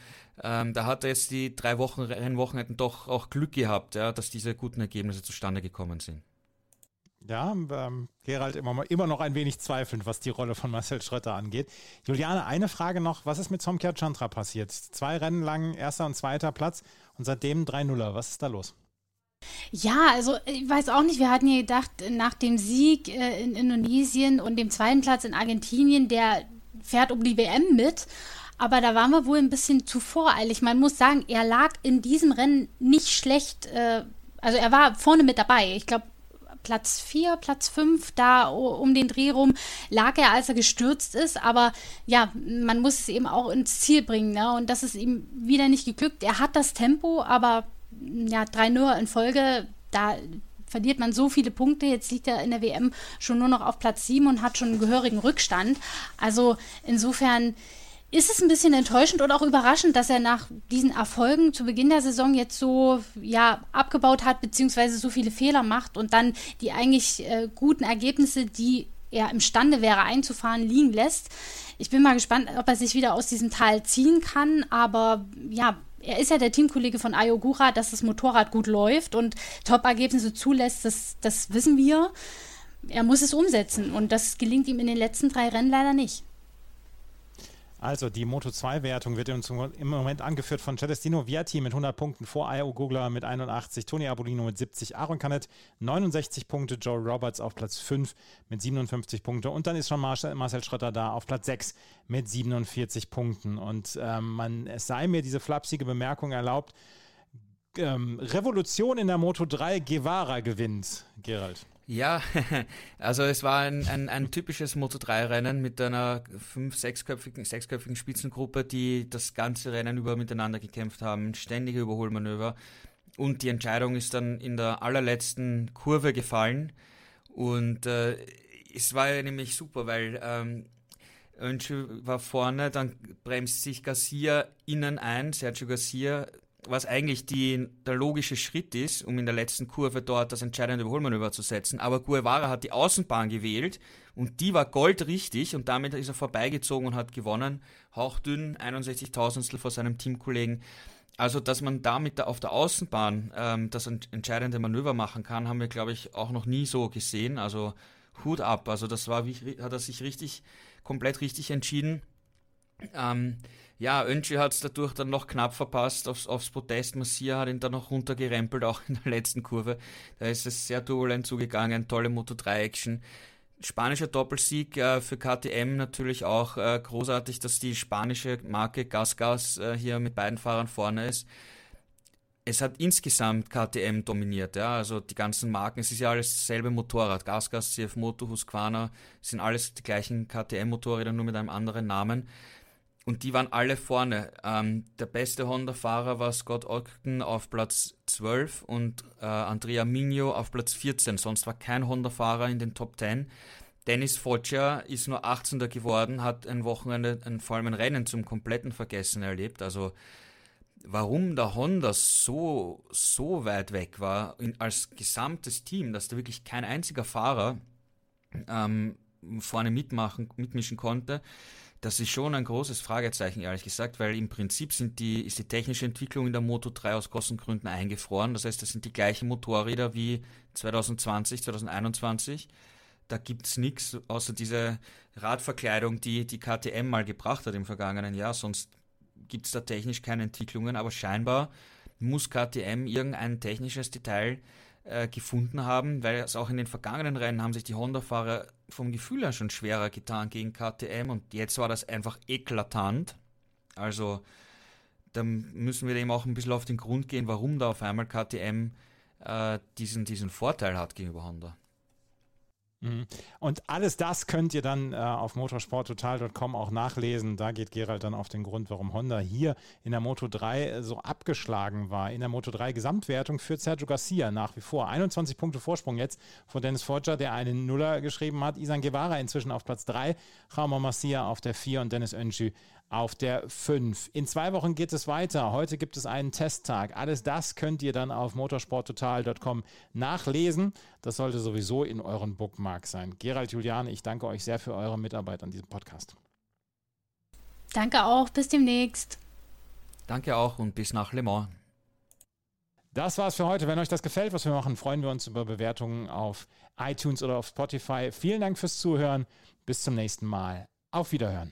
ähm, da hat er jetzt die drei Wochen Rennwochenenden doch auch Glück gehabt, ja, dass diese guten Ergebnisse zustande gekommen sind. Ja, ähm, Gerald immer, immer noch ein wenig zweifelnd, was die Rolle von Marcel Schröter angeht. Juliane, eine Frage noch. Was ist mit Somkya Chandra passiert? Zwei Rennen lang erster und zweiter Platz und seitdem 3-0er. Was ist da los? Ja, also ich weiß auch nicht, wir hatten ja gedacht, nach dem Sieg äh, in Indonesien und dem zweiten Platz in Argentinien, der fährt um die WM mit. Aber da waren wir wohl ein bisschen zu voreilig. Man muss sagen, er lag in diesem Rennen nicht schlecht. Äh, also er war vorne mit dabei. Ich glaube, Platz 4, Platz 5, da um den Dreh rum lag er, als er gestürzt ist. Aber ja, man muss es eben auch ins Ziel bringen. Ne? Und das ist ihm wieder nicht geglückt. Er hat das Tempo, aber ja, 3-0 in Folge, da verliert man so viele Punkte. Jetzt liegt er in der WM schon nur noch auf Platz 7 und hat schon einen gehörigen Rückstand. Also insofern ist es ein bisschen enttäuschend und auch überraschend, dass er nach diesen Erfolgen zu Beginn der Saison jetzt so ja, abgebaut hat, beziehungsweise so viele Fehler macht und dann die eigentlich äh, guten Ergebnisse, die er imstande wäre einzufahren, liegen lässt. Ich bin mal gespannt, ob er sich wieder aus diesem Tal ziehen kann, aber ja, er ist ja der Teamkollege von Ayogura, dass das Motorrad gut läuft und Top-Ergebnisse zulässt, das, das wissen wir. Er muss es umsetzen und das gelingt ihm in den letzten drei Rennen leider nicht. Also die Moto2-Wertung wird im Moment angeführt von Celestino Viatti mit 100 Punkten vor Io Gugler mit 81, Tony Abolino mit 70, Aaron Canet 69 Punkte, Joe Roberts auf Platz 5 mit 57 Punkte und dann ist schon Marcel, Marcel Schrötter da auf Platz 6 mit 47 Punkten und ähm, man, es sei mir diese flapsige Bemerkung erlaubt, ähm, Revolution in der Moto 3, Guevara gewinnt, Gerald. Ja, also es war ein, ein, ein typisches Moto3-Rennen mit einer fünf-, sechsköpfigen, sechsköpfigen Spitzengruppe, die das ganze Rennen über miteinander gekämpft haben, ständige Überholmanöver. Und die Entscheidung ist dann in der allerletzten Kurve gefallen. Und äh, es war ja nämlich super, weil ähm, Öncü war vorne, dann bremst sich Garcia innen ein, Sergio Garcia, was eigentlich die, der logische Schritt ist, um in der letzten Kurve dort das entscheidende Überholmanöver zu setzen. Aber Guevara hat die Außenbahn gewählt und die war goldrichtig und damit ist er vorbeigezogen und hat gewonnen. Hauchdünn, 61 Tausendstel vor seinem Teamkollegen. Also, dass man damit auf der Außenbahn ähm, das entscheidende Manöver machen kann, haben wir, glaube ich, auch noch nie so gesehen. Also Hut ab. Also das war, hat er sich richtig, komplett richtig entschieden. Ähm, ja, Öncü hat es dadurch dann noch knapp verpasst aufs, aufs Podest. Massia hat ihn dann noch runtergerempelt, auch in der letzten Kurve. Da ist es sehr turbulent zugegangen, tolle Moto3-Action. Spanischer Doppelsieg äh, für KTM natürlich auch äh, großartig, dass die spanische Marke Gasgas äh, hier mit beiden Fahrern vorne ist. Es hat insgesamt KTM dominiert, ja, also die ganzen Marken, es ist ja alles dasselbe Motorrad, Gasgas, CF Moto, Husqvarna, sind alles die gleichen KTM-Motorräder, nur mit einem anderen Namen. Und die waren alle vorne. Ähm, der beste Honda-Fahrer war Scott Ogden auf Platz 12 und äh, Andrea Migno auf Platz 14. Sonst war kein Honda-Fahrer in den Top 10. Dennis Foggia ist nur 18. geworden, hat ein Wochenende, ein, vor allem ein Rennen zum kompletten Vergessen erlebt. Also warum der Honda so, so weit weg war in, als gesamtes Team, dass da wirklich kein einziger Fahrer ähm, vorne mitmachen, mitmischen konnte das ist schon ein großes Fragezeichen, ehrlich gesagt, weil im Prinzip sind die, ist die technische Entwicklung in der Moto 3 aus Kostengründen eingefroren. Das heißt, das sind die gleichen Motorräder wie 2020, 2021. Da gibt es nichts außer diese Radverkleidung, die die KTM mal gebracht hat im vergangenen Jahr. Sonst gibt es da technisch keine Entwicklungen. Aber scheinbar muss KTM irgendein technisches Detail äh, gefunden haben, weil es auch in den vergangenen Rennen haben sich die Honda-Fahrer vom Gefühl her schon schwerer getan gegen KTM und jetzt war das einfach eklatant. Also da müssen wir dem auch ein bisschen auf den Grund gehen, warum da auf einmal KTM äh, diesen, diesen Vorteil hat gegenüber Honda. Mhm. Und alles das könnt ihr dann äh, auf motorsporttotal.com auch nachlesen. Da geht Gerald dann auf den Grund, warum Honda hier in der Moto 3 äh, so abgeschlagen war. In der Moto 3 Gesamtwertung führt Sergio Garcia nach wie vor. 21 Punkte Vorsprung jetzt vor Dennis Foggia, der einen Nuller geschrieben hat. Isan Guevara inzwischen auf Platz 3, Jaume Macia auf der 4 und Dennis Öncü auf der 5. In zwei Wochen geht es weiter. Heute gibt es einen Testtag. Alles das könnt ihr dann auf motorsporttotal.com nachlesen. Das sollte sowieso in euren Bookmarks sein. Gerald Juliane, ich danke euch sehr für eure Mitarbeit an diesem Podcast. Danke auch. Bis demnächst. Danke auch und bis nach Le Mans. Das war's für heute. Wenn euch das gefällt, was wir machen, freuen wir uns über Bewertungen auf iTunes oder auf Spotify. Vielen Dank fürs Zuhören. Bis zum nächsten Mal. Auf Wiederhören.